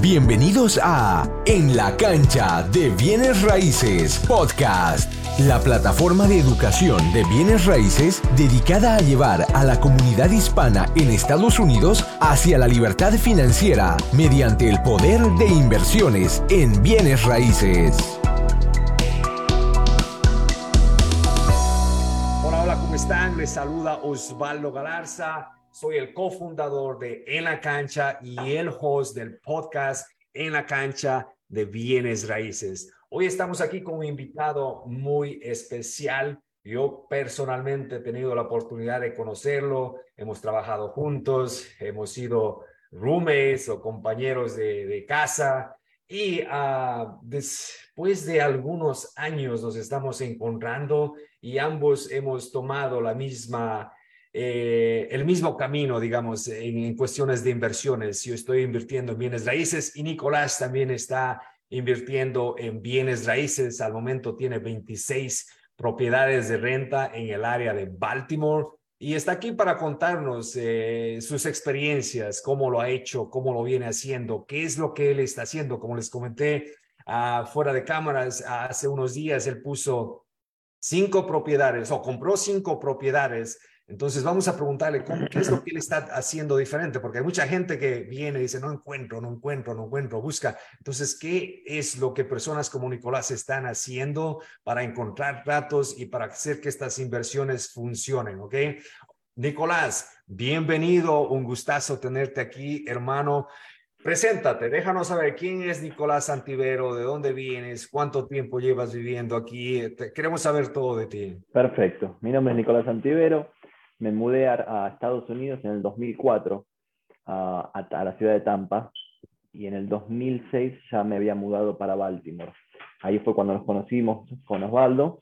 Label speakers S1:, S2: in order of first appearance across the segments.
S1: Bienvenidos a En la cancha de bienes raíces podcast, la plataforma de educación de bienes raíces dedicada a llevar a la comunidad hispana en Estados Unidos hacia la libertad financiera mediante el poder de inversiones en bienes raíces.
S2: Hola, hola, ¿cómo están? Les saluda Osvaldo Galarza soy el cofundador de En la Cancha y el host del podcast En la Cancha de Bienes Raíces. Hoy estamos aquí con un invitado muy especial. Yo personalmente he tenido la oportunidad de conocerlo, hemos trabajado juntos, hemos sido roommates o compañeros de, casa y uh, después de algunos años nos estamos encontrando y ambos hemos tomado la misma eh, el mismo camino, digamos, en, cuestiones de inversiones. Yo estoy invirtiendo en bienes raíces y Nicolás también está invirtiendo en bienes raíces. Al momento tiene 26 propiedades de renta en el área de Baltimore y está aquí para contarnos eh, sus experiencias, cómo lo ha hecho, cómo lo viene haciendo, qué es lo que él está haciendo. Como les comenté uh, fuera de cámaras, hace unos días él puso cinco propiedades o compró cinco propiedades entonces vamos a preguntarle cómo, qué es lo que él está haciendo diferente, porque hay mucha gente que viene y dice, no encuentro, no encuentro, no encuentro, busca. Entonces, ¿qué es lo que personas como Nicolás están haciendo para encontrar datos y para hacer que estas inversiones funcionen? ¿Ok? Nicolás, bienvenido, un gustazo tenerte aquí, hermano. Preséntate, déjanos saber quién es Nicolás Santivero, de dónde vienes, cuánto tiempo llevas viviendo aquí. queremos saber todo de ti.
S3: Perfecto. Mi nombre es Nicolás Santivero me mudé a, Estados Unidos en el 2004 a, la ciudad de Tampa y en el 2006 ya me había mudado para Baltimore. Ahí fue cuando nos conocimos con Osvaldo,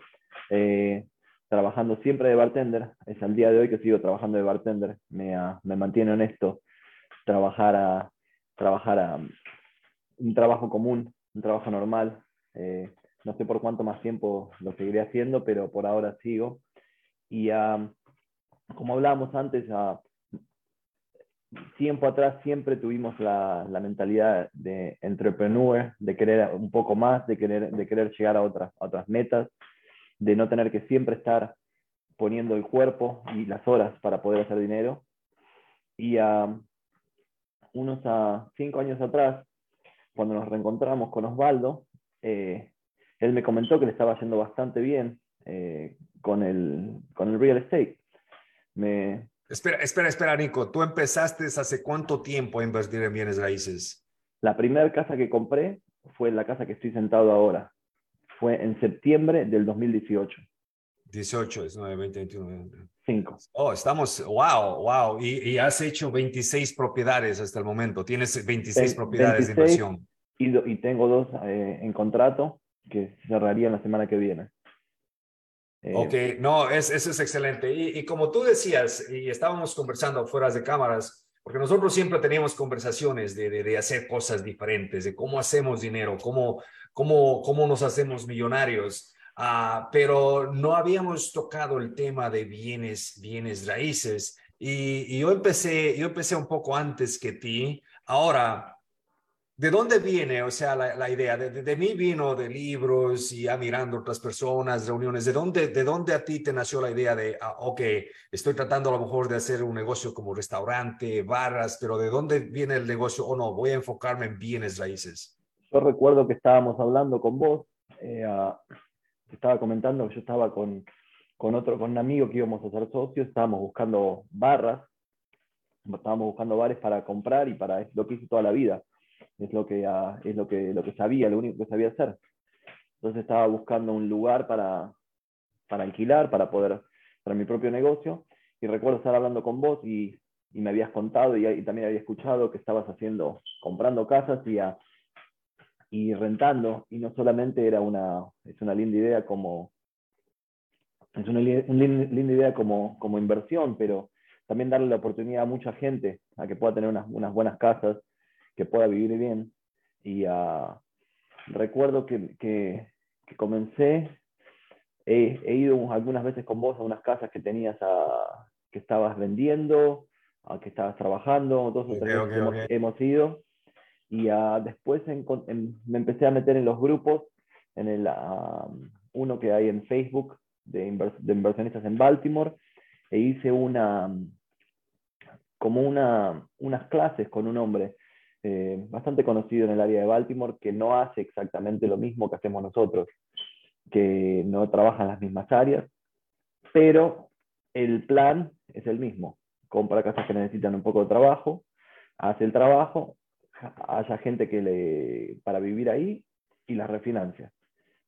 S3: eh, trabajando siempre de bartender. Es al día de hoy que sigo trabajando de bartender. Me, uh, me mantiene honesto trabajar a, trabajar a un trabajo común, un trabajo normal. Eh, no sé por cuánto más tiempo lo seguiré haciendo, pero por ahora sigo. Y como hablábamos antes, tiempo atrás siempre tuvimos la, mentalidad de entrepreneur, de querer un poco más, de querer, llegar a otras, metas, de no tener que siempre estar poniendo el cuerpo y las horas para poder hacer dinero. Y unos a cinco años atrás, cuando nos reencontramos con Osvaldo, eh, él me comentó que le estaba yendo bastante bien eh, con el real estate.
S2: Espera, espera, espera, Nico. ¿Tú empezaste hace cuánto tiempo a invertir en bienes raíces?
S3: La primera casa que compré fue la casa que estoy sentado ahora. Fue en septiembre del 2018.
S2: 18, es 9, 20, 21.
S3: 5.
S2: Oh, estamos, wow, wow. Y, has hecho 26 propiedades hasta el momento. Tienes 26 propiedades de inversión.
S3: Y, y tengo dos eh, en contrato que cerrarían la semana que viene.
S2: Eh, ok, no, es, eso es excelente. Y, como tú decías, y estábamos conversando fuera de cámaras, porque nosotros siempre teníamos conversaciones de, hacer cosas diferentes, de cómo hacemos dinero, cómo, cómo, cómo nos hacemos millonarios, uh, pero no habíamos tocado el tema de bienes, bienes raíces. Y, y, yo, empecé, yo empecé un poco antes que ti. Ahora, ¿De dónde viene, o sea, la, idea? De, mí vino de libros y ya mirando otras personas, reuniones. ¿De dónde, ¿De dónde a ti te nació la idea de, ah, ok, estoy tratando a lo mejor de hacer un negocio como restaurante, barras, pero ¿de dónde viene el negocio o no? Voy a enfocarme en bienes raíces.
S3: Yo recuerdo que estábamos hablando con vos, eh, estaba comentando que yo estaba con, con otro, con un amigo que íbamos a ser socios, estábamos buscando barras, estábamos buscando bares para comprar y para lo que hice toda la vida es lo que, ah, es lo que, lo que sabía, lo único que sabía hacer. Entonces estaba buscando un lugar para, para alquilar, para poder, para mi propio negocio. Y recuerdo estar hablando con vos y, y me habías contado y, también había escuchado que estabas haciendo, comprando casas y, a, y rentando. Y no solamente era una, es una linda idea como, es una, linda idea como, como inversión, pero también darle la oportunidad a mucha gente a que pueda tener unas, unas buenas casas que pueda vivir bien. Y uh, recuerdo que, que, comencé, he, he, ido algunas veces con vos a unas casas que tenías, a, que estabas vendiendo, a que estabas trabajando, dos o tres hemos, ido. Y uh, después en, en, me empecé a meter en los grupos, en el, uno que hay en Facebook de, invers de, inversionistas en Baltimore, e hice una, como una, unas clases con un hombre eh, bastante conocido en el área de Baltimore que no hace exactamente lo mismo que hacemos nosotros, que no trabaja en las mismas áreas, pero el plan es el mismo. Compra casas que necesitan un poco de trabajo, hace el trabajo, haya gente que le, para vivir ahí y las refinancia.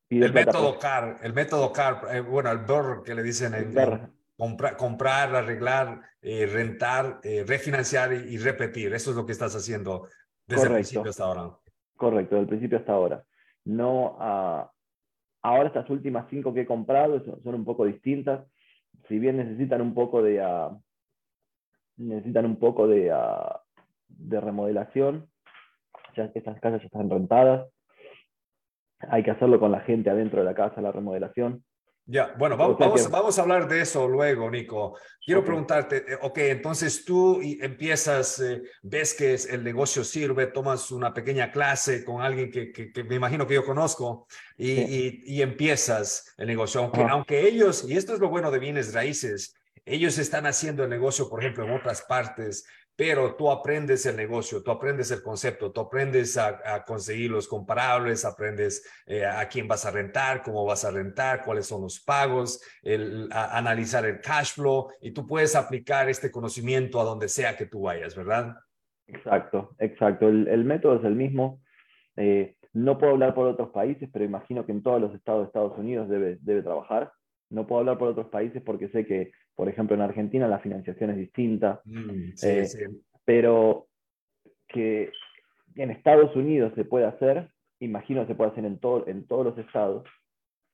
S2: el método CAR, el método CAR, eh, bueno, el BER que le dicen en, comprar, arreglar, eh, rentar, eh, refinanciar y, repetir. Eso es lo que estás haciendo desde el principio hasta ahora.
S3: Correcto, desde el principio hasta ahora. No, uh, ahora estas últimas cinco que he comprado son, un poco distintas. Si bien necesitan un poco de, necesitan un poco de, de remodelación, ya estas casas ya están rentadas. Hay que hacerlo con la gente adentro de la casa, la remodelación.
S2: Ya, bueno, vamos, vamos, a hablar de eso luego, Nico. Quiero preguntarte, eh, ok, entonces tú empiezas, eh, ves que el negocio sirve, tomas una pequeña clase con alguien que, que, me imagino que yo conozco y, y, empiezas el negocio, aunque, aunque ellos, y esto es lo bueno de bienes raíces, ellos están haciendo el negocio, por ejemplo, en otras partes, pero tú aprendes el negocio, tú aprendes el concepto, tú aprendes a, conseguir los comparables, aprendes eh, a quién vas a rentar, cómo vas a rentar, cuáles son los pagos, el, analizar el cash flow y tú puedes aplicar este conocimiento a donde sea que tú vayas, ¿verdad?
S3: Exacto, exacto. El, método es el mismo. Eh, no puedo hablar por otros países, pero imagino que en todos los estados de Estados Unidos debe, debe trabajar. No puedo hablar por otros países porque sé que por ejemplo, en Argentina la financiación es distinta, mm, eh, pero que en Estados Unidos se puede hacer, imagino se puede hacer en, todo, en todos los estados,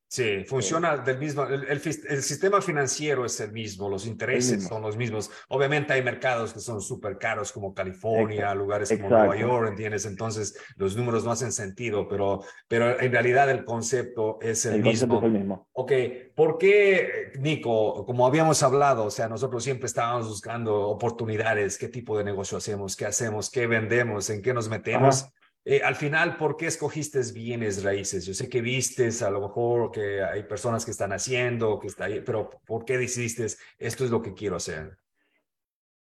S2: Sí, funciona del mismo, el, sistema financiero es el mismo, los intereses son los mismos. Obviamente hay mercados que son súper caros como California, lugares como Nueva York, ¿entiendes? Entonces los números no hacen sentido, pero, pero en realidad el concepto es el, mismo.
S3: Es el mismo.
S2: Ok, ¿por qué, Nico, como habíamos hablado, o sea, nosotros siempre estábamos buscando oportunidades, qué tipo de negocio hacemos, qué hacemos, qué vendemos, en qué nos metemos? Eh, al final, ¿por qué escogiste bienes raíces? Yo sé que vistes a lo mejor que hay personas que están haciendo, que está ahí, pero ¿por qué decidiste esto es lo que quiero hacer?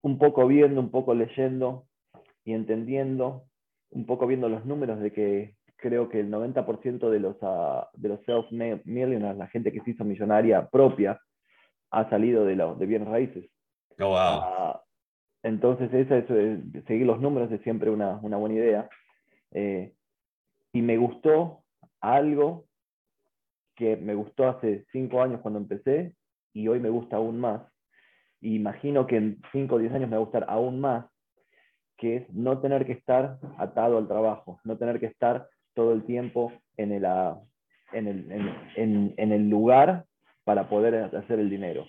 S3: Un poco viendo, un poco leyendo y entendiendo, un poco viendo los números de que creo que el 90% de los, uh, de los self-millionaires, la gente que se hizo millonaria propia, ha salido de, de bienes raíces.
S2: Oh, wow. Uh,
S3: entonces, eso, seguir los números es siempre una, una buena idea. Eh, y me gustó algo que me gustó hace cinco años cuando empecé y hoy me gusta aún más. Y imagino que en cinco o diez años me va a gustar aún más, que es no tener que estar atado al trabajo, no tener que estar todo el tiempo en el, ah, en el, en, el lugar para poder hacer el dinero.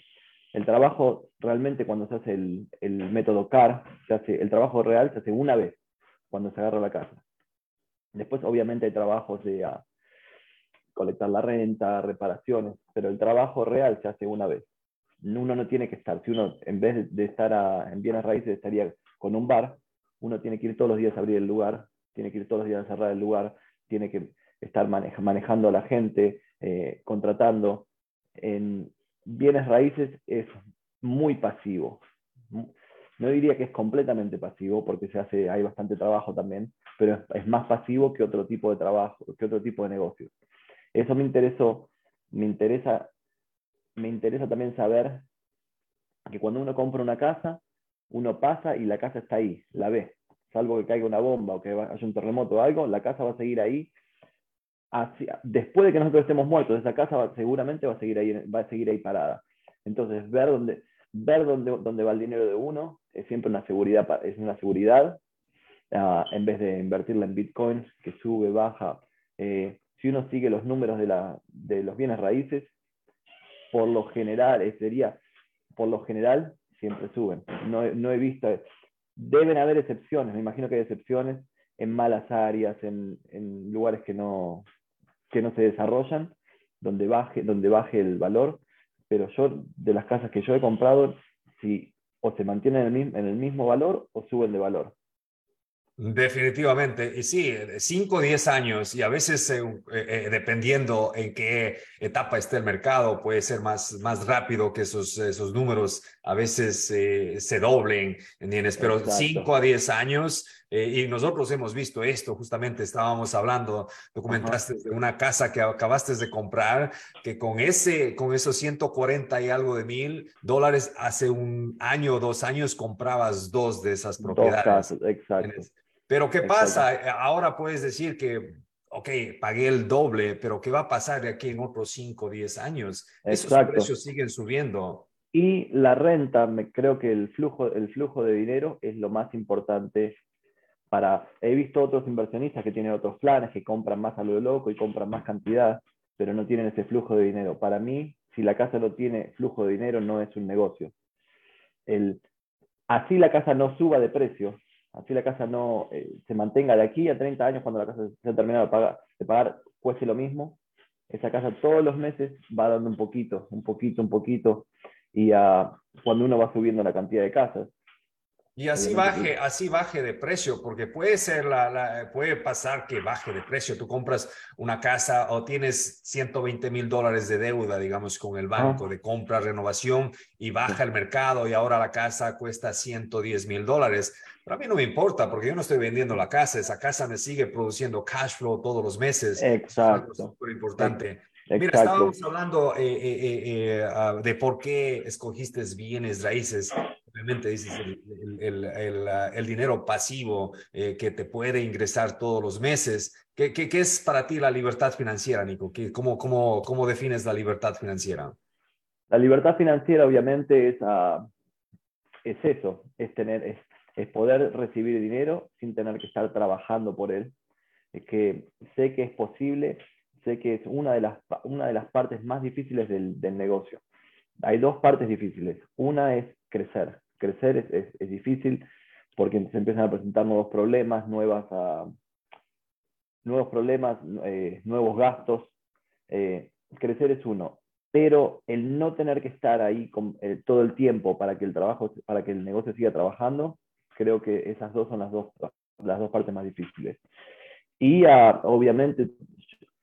S3: El trabajo realmente cuando se hace el, el método CAR, se hace, el trabajo real se hace una vez, cuando se agarra la casa. Después, obviamente, hay trabajos de ah, colectar la renta, reparaciones, pero el trabajo real se hace una vez. Uno no tiene que estar, si uno en vez de estar en bienes raíces estaría con un bar, uno tiene que ir todos los días a abrir el lugar, tiene que ir todos los días a cerrar el lugar, tiene que estar manejando a la gente, eh, contratando. En bienes raíces es muy pasivo. No diría que es completamente pasivo, porque se hace, hay bastante trabajo también, pero es, más pasivo que otro tipo de trabajo, que otro tipo de negocio. Eso me interesó, me interesa, me interesa también saber que cuando uno compra una casa, uno pasa y la casa está ahí, la ve. Salvo que caiga una bomba o que haya un terremoto o algo, la casa va a seguir ahí. después de que nosotros estemos muertos, esa casa seguramente va a seguir ahí, va a seguir ahí parada. Entonces, ver dónde, ver dónde, dónde va el dinero de uno es siempre una seguridad, es una seguridad Ah, en vez de invertirla en bitcoins, que sube, baja. Eh, si uno sigue los números de, la, de, los bienes raíces, por lo general, eh, sería, por lo general, siempre suben. No, no, he visto, deben haber excepciones, me imagino que hay excepciones en malas áreas, en, en lugares que no, que no se desarrollan, donde baje, donde baje el valor, pero yo, de las casas que yo he comprado, si o se mantienen en el, en el mismo valor o suben de valor.
S2: Definitivamente, y sí, 5 o 10 años y a veces eh, eh, dependiendo en qué etapa esté el mercado, puede ser más, más rápido que esos, esos números a veces eh, se doblen, ¿entiendes? Pero 5 a 10 años y nosotros hemos visto esto, justamente estábamos hablando, documentaste de una casa que acabaste de comprar, que con, ese, con esos 140 y algo de mil dólares hace un año o dos años comprabas dos de esas propiedades. Dos casas, exacto. Pero ¿qué pasa? Eh, ahora puedes decir que, ok, pagué el doble, pero ¿qué va a pasar de aquí en otros 5 o 10 años? Esos precios siguen subiendo.
S3: Y la renta, me, creo que el flujo, el flujo de dinero es lo más importante para... He visto otros inversionistas que tienen otros planes, que compran más a lo loco y compran más cantidad, pero no tienen ese flujo de dinero. Para mí, si la casa no tiene flujo de dinero, no es un negocio. El, así la casa no suba de precio, así la casa no eh, se mantenga de aquí a 30 años cuando la casa se ha terminado de pagar, de pagar, cueste lo mismo, esa casa todos los meses va dando un poquito, un poquito, un poquito, y cuando uno va subiendo la cantidad de casas,
S2: y así baje, así baje de precio, porque puede ser la, puede pasar que baje de precio. Tú compras una casa o tienes 120 mil dólares de deuda, digamos, con el banco de compra, renovación y baja el mercado y ahora la casa cuesta 110 mil dólares. Pero a mí no me importa porque yo no estoy vendiendo la casa. Esa casa me sigue produciendo cash flow todos los meses.
S3: Exacto. Es
S2: súper importante. Mira, estábamos hablando eh, eh, eh, ah, de por qué escogiste bienes raíces dices el, el, el, dinero pasivo eh, que te puede ingresar todos los meses. ¿Qué, qué, qué es para ti la libertad financiera, Nico? ¿Qué, cómo, cómo, ¿Cómo defines la libertad financiera?
S3: La libertad financiera obviamente es, uh, es eso, es, tener, es, es, poder recibir dinero sin tener que estar trabajando por él. Es que sé que es posible, sé que es una de las, una de las partes más difíciles del, del negocio. Hay dos partes difíciles. Una es crecer crecer es, es, difícil porque se empiezan a presentar nuevos problemas, nuevas, uh, nuevos problemas, eh, nuevos gastos. Eh, crecer es uno, pero el no tener que estar ahí con, eh, todo el tiempo para que el trabajo, para que el negocio siga trabajando, creo que esas dos son las dos, las dos partes más difíciles. Y uh, obviamente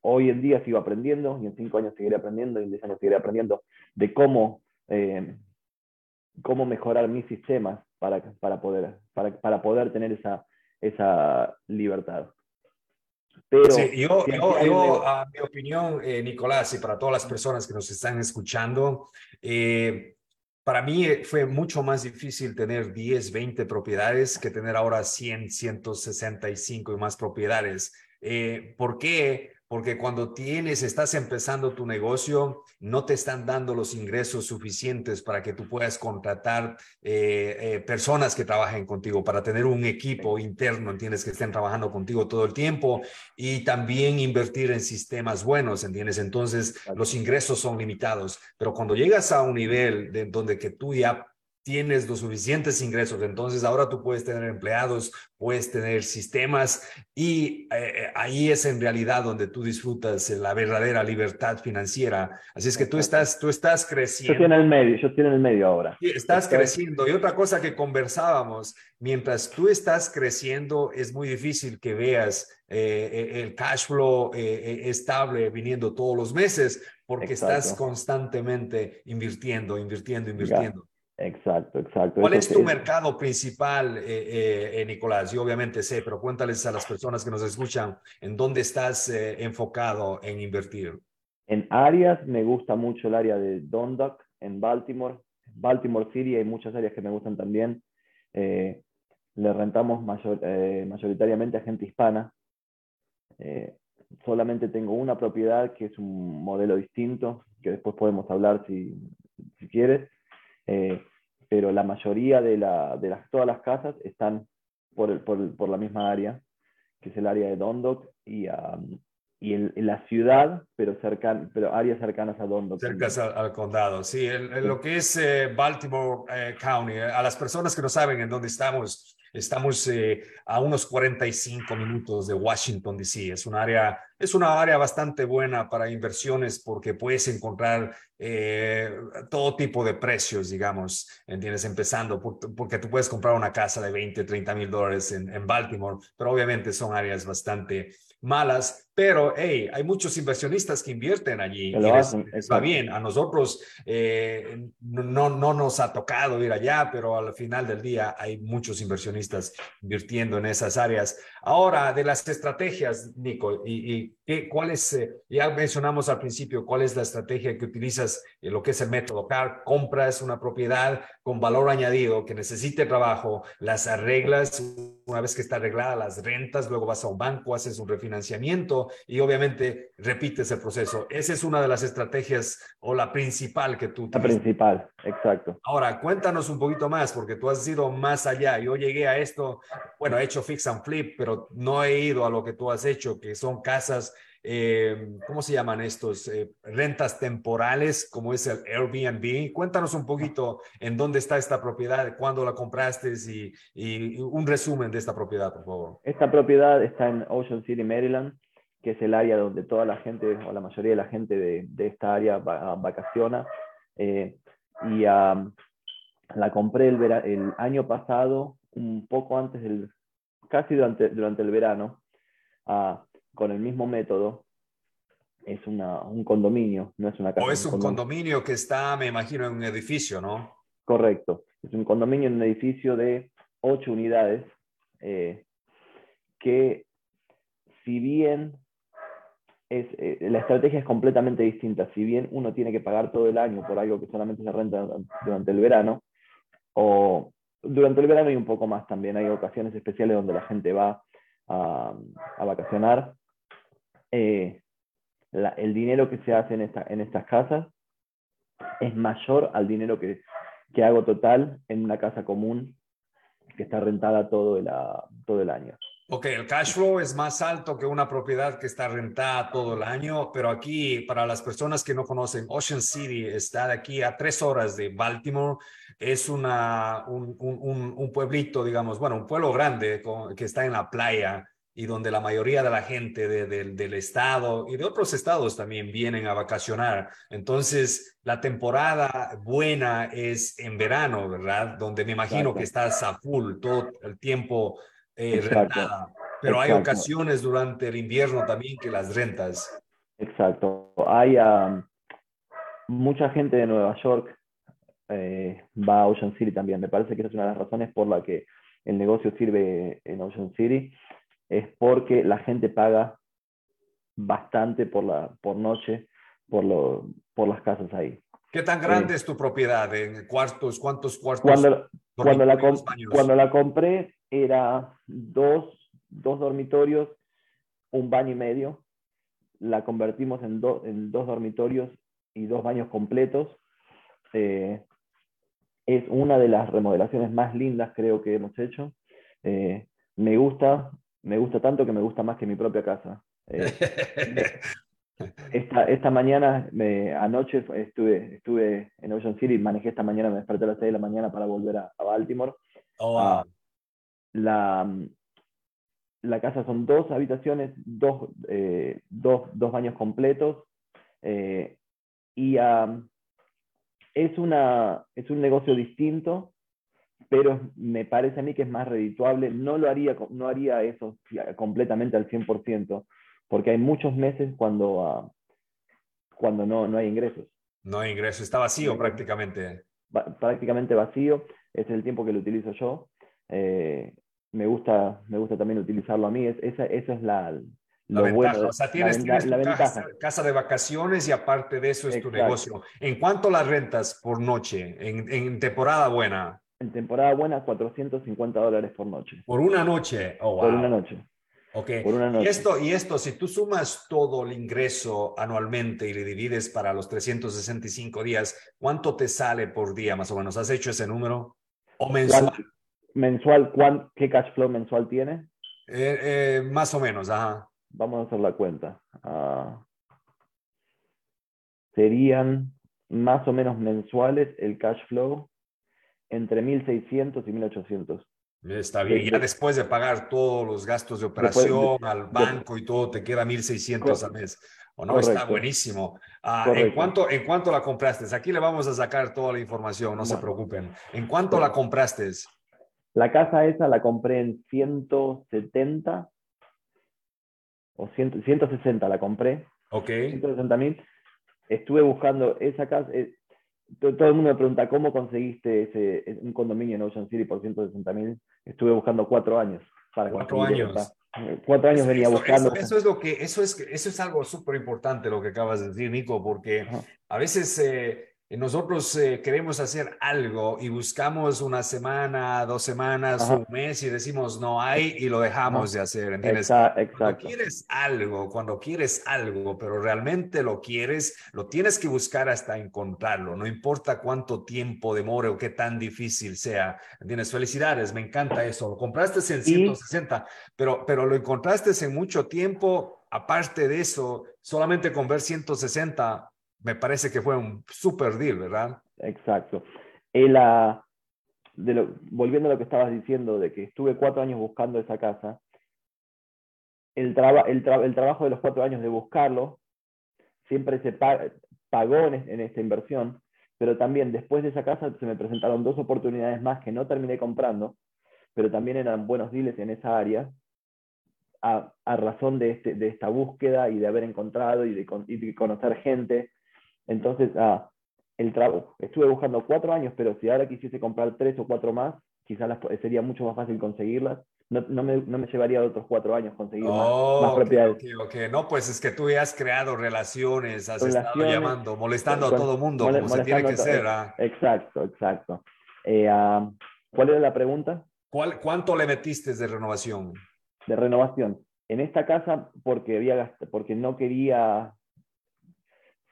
S3: hoy en día sigo aprendiendo y en cinco años seguiré aprendiendo y en diez años seguiré aprendiendo de cómo cómo mejorar mis sistemas para, para, poder, para, para poder tener esa, esa libertad.
S2: Pero, sí, yo, yo, a mi opinión, eh, Nicolás, y para todas las personas que nos están escuchando, eh, para mí fue mucho más difícil tener 10, 20 propiedades que tener ahora 100, 165 y más propiedades. Eh, ¿Por qué? Porque cuando tienes, estás empezando tu negocio, no te están dando los ingresos suficientes para que tú puedas contratar eh, eh, personas que trabajen contigo, para tener un equipo interno, entiendes, que estén trabajando contigo todo el tiempo y también invertir en sistemas buenos, entiendes. Entonces, los ingresos son limitados, pero cuando llegas a un nivel de donde que tú ya tienes los suficientes ingresos, entonces ahora tú puedes tener empleados, puedes tener sistemas y eh, ahí es en realidad donde tú disfrutas la verdadera libertad financiera. Así es que tú estás, tú estás creciendo.
S3: Yo estoy en el medio, yo estoy en el medio ahora.
S2: Estás creciendo. Y otra cosa que conversábamos, mientras tú estás creciendo, es muy difícil que veas eh, eh, el cash flow estable viniendo todos los meses porque estás constantemente invirtiendo, invirtiendo, invirtiendo.
S3: Exacto, exacto.
S2: ¿Cuál es tu mercado principal, eh, eh, eh, Nicolás? Yo obviamente sé, pero cuéntales a las personas que nos escuchan en dónde estás enfocado en invertir.
S3: En áreas me gusta mucho el área de Dundalk, en Baltimore. Baltimore City hay muchas áreas que me gustan también. le rentamos mayoritariamente a gente hispana. solamente tengo una propiedad que es un modelo distinto, que después podemos hablar si, si quieres. Eh, pero la mayoría de, la, de las, todas las casas están por, el, por, por, la misma área, que es el área de Dondok y, y en, la ciudad, pero, cercan, pero áreas cercanas a Dondok.
S2: Cercanas al, condado, sí. En, lo que es eh, Baltimore eh, County, a las personas que no saben en dónde estamos, estamos a unos 45 minutos de Washington, D.C. Es un área es una área bastante buena para inversiones porque puedes encontrar eh, todo tipo de precios, digamos, ¿entiendes? Empezando, porque tú puedes comprar una casa de 20, 30 mil dólares en Baltimore, pero obviamente son áreas bastante malas, pero hey, hay muchos inversionistas que invierten allí. Y va bien. A nosotros eh, no, no nos ha tocado ir allá, pero al final del día hay muchos inversionistas invirtiendo en esas áreas. Ahora, de las estrategias, Nico, y, y ¿qué, ¿cuál es, eh, ya mencionamos al principio, cuál es la estrategia que utilizas en lo que es el método CAR? Compras una propiedad con valor añadido que necesite trabajo, las arreglas, una vez que está arreglada, las rentas, luego vas a un banco, haces un refinanciamiento y obviamente repites el proceso. Esa es una de las estrategias o la principal que tú
S3: La principal, exacto.
S2: Ahora, cuéntanos un poquito más, porque tú has ido más allá. Yo llegué a esto, bueno, he hecho fix and flip, pero no he ido a lo que tú has hecho, que son casas eh, ¿cómo se llaman estos? Eh, rentas temporales, como es el Airbnb. Cuéntanos un poquito en dónde está esta propiedad, cuándo la compraste y, y, un resumen de esta propiedad, por favor.
S3: Esta propiedad está en Ocean City, Maryland que es el área donde toda la gente, o la mayoría de la gente de, de esta área vacaciona. Eh, y la compré el, el, año pasado, un poco antes del, casi durante, durante el verano, uh, con el mismo método. Es una, un condominio, no es una casa.
S2: O es un, condominio. que está, me imagino, en un edificio, ¿no?
S3: Correcto. Es un condominio en un edificio de ocho unidades eh, que si bien eh, la estrategia es completamente distinta. Si bien uno tiene que pagar todo el año por algo que solamente se renta durante el verano, o durante el verano y un poco más también, hay ocasiones especiales donde la gente va a, vacacionar. Eh, el dinero que se hace en, esta, en estas casas es mayor al dinero que, hago total en una casa común que está rentada todo el año.
S2: Ok, el cash flow es más alto que una propiedad que está rentada todo el año, pero aquí, para las personas que no conocen, Ocean City está de aquí a tres horas de Baltimore. Es una, un, un, un pueblito, digamos, bueno, un pueblo grande que está en la playa y donde la mayoría de la gente del estado y de otros estados también vienen a vacacionar. Entonces, la temporada buena es en verano, ¿verdad? Donde me imagino que estás a full todo el tiempo eh, Pero hay ocasiones durante el invierno también que las rentas.
S3: Exacto. Hay mucha gente de Nueva York eh, va a Ocean City también. Me parece que esa es una de las razones por la que el negocio sirve en Ocean City. Es porque la gente paga bastante por, la, por noche por, lo, por las casas ahí.
S2: ¿Qué tan grande es tu propiedad? ¿En cuartos? ¿Cuántos cuartos?
S3: Cuando, cuando, la, cuando la compré era dos, dos dormitorios, un baño y medio. La convertimos en, en dos dormitorios y dos baños completos. Eh, es una de las remodelaciones más lindas creo que hemos hecho. Eh, me gusta, me gusta tanto que me gusta más que mi propia casa. Eh, esta, esta mañana, me, anoche estuve, estuve en Ocean City, manejé esta mañana, me desperté a las 6 de la mañana para volver a, Baltimore.
S2: Oh, ah,
S3: la, la casa son dos habitaciones, dos, eh, dos, dos baños completos. Eh, y es, una, es un negocio distinto, pero me parece a mí que es más redituable. No lo haría, no haría eso completamente al 100%, porque hay muchos meses cuando, cuando no, no hay ingresos.
S2: No hay ingresos, está vacío prácticamente.
S3: Prácticamente vacío, es el tiempo que lo utilizo yo. Eh, me, gusta, me gusta también utilizarlo a mí, es, esa, esa es la,
S2: la bueno, O sea, tienes, la, casa, casa, de vacaciones y aparte de eso es tu negocio. ¿En cuánto las rentas por noche en, en, temporada buena?
S3: En temporada buena, 450 dólares por noche.
S2: ¿Por una noche? Oh,
S3: Por una noche.
S2: Ok. Por una noche. Y, esto, y esto, si tú sumas todo el ingreso anualmente y le divides para los 365 días, ¿cuánto te sale por día más o menos? ¿Has hecho ese número? ¿O mensual?
S3: Mensual, ¿qué cash flow mensual tiene?
S2: Eh, eh, más o menos, ajá.
S3: Vamos a hacer la cuenta. Ah, serían más o menos mensuales el cash flow entre 1.600 y 1.800.
S2: Está bien, ya después de pagar todos los gastos de operación al banco y todo, te queda 1.600 al mes. ¿O no? Está buenísimo. Ah, ¿en, cuánto, ¿En cuánto la compraste? Aquí le vamos a sacar toda la información, no, se preocupen. ¿En cuánto la compraste?
S3: La casa esa la compré en 170 o 160 la compré.
S2: Ok.
S3: 160 mil. Estuve buscando esa casa. Eh, todo, el mundo me pregunta, ¿cómo conseguiste ese, un condominio en Ocean City por 160 mil? Estuve buscando cuatro años.
S2: Para cuatro años.
S3: Cuatro años venía buscando.
S2: Eso, es lo que, eso es, eso es algo súper importante lo que acabas de decir, Nico, porque a veces eh, nosotros eh, queremos hacer algo y buscamos una semana, dos semanas, un mes y decimos no hay y lo dejamos de hacer, ¿entiendes?
S3: Exacto.
S2: Cuando quieres algo, cuando quieres algo, pero realmente lo quieres, lo tienes que buscar hasta encontrarlo, no importa cuánto tiempo demore o qué tan difícil sea, ¿entiendes? Felicidades, me encanta eso. Lo compraste en 160, pero, pero lo encontraste en mucho tiempo. Aparte de eso, solamente con ver 160 me parece que fue un super deal, ¿verdad?
S3: Exacto. El, de volviendo a lo que estabas diciendo, de que estuve cuatro años buscando esa casa, el, el, el trabajo de los cuatro años de buscarlo siempre se pagó en, esta inversión, pero también después de esa casa se me presentaron dos oportunidades más que no terminé comprando, pero también eran buenos deals en esa área, a, a razón de, este, de esta búsqueda y de haber encontrado y de, y de conocer gente entonces, ah, el trabajo, estuve buscando cuatro años, pero si ahora quisiese comprar tres o cuatro más, quizás sería mucho más fácil conseguirlas. No, no, me, no me, llevaría otros cuatro años conseguir más,
S2: oh, propiedades. Okay, No, pues es que tú ya has creado relaciones, has estado llamando, molestando a todo el mundo, como se tiene que ser. ¿ah?
S3: Exacto, exacto. Eh, ah, ¿Cuál era la pregunta?
S2: ¿Cuál, ¿Cuánto le metiste de renovación?
S3: De renovación. En esta casa, porque, había, porque no quería,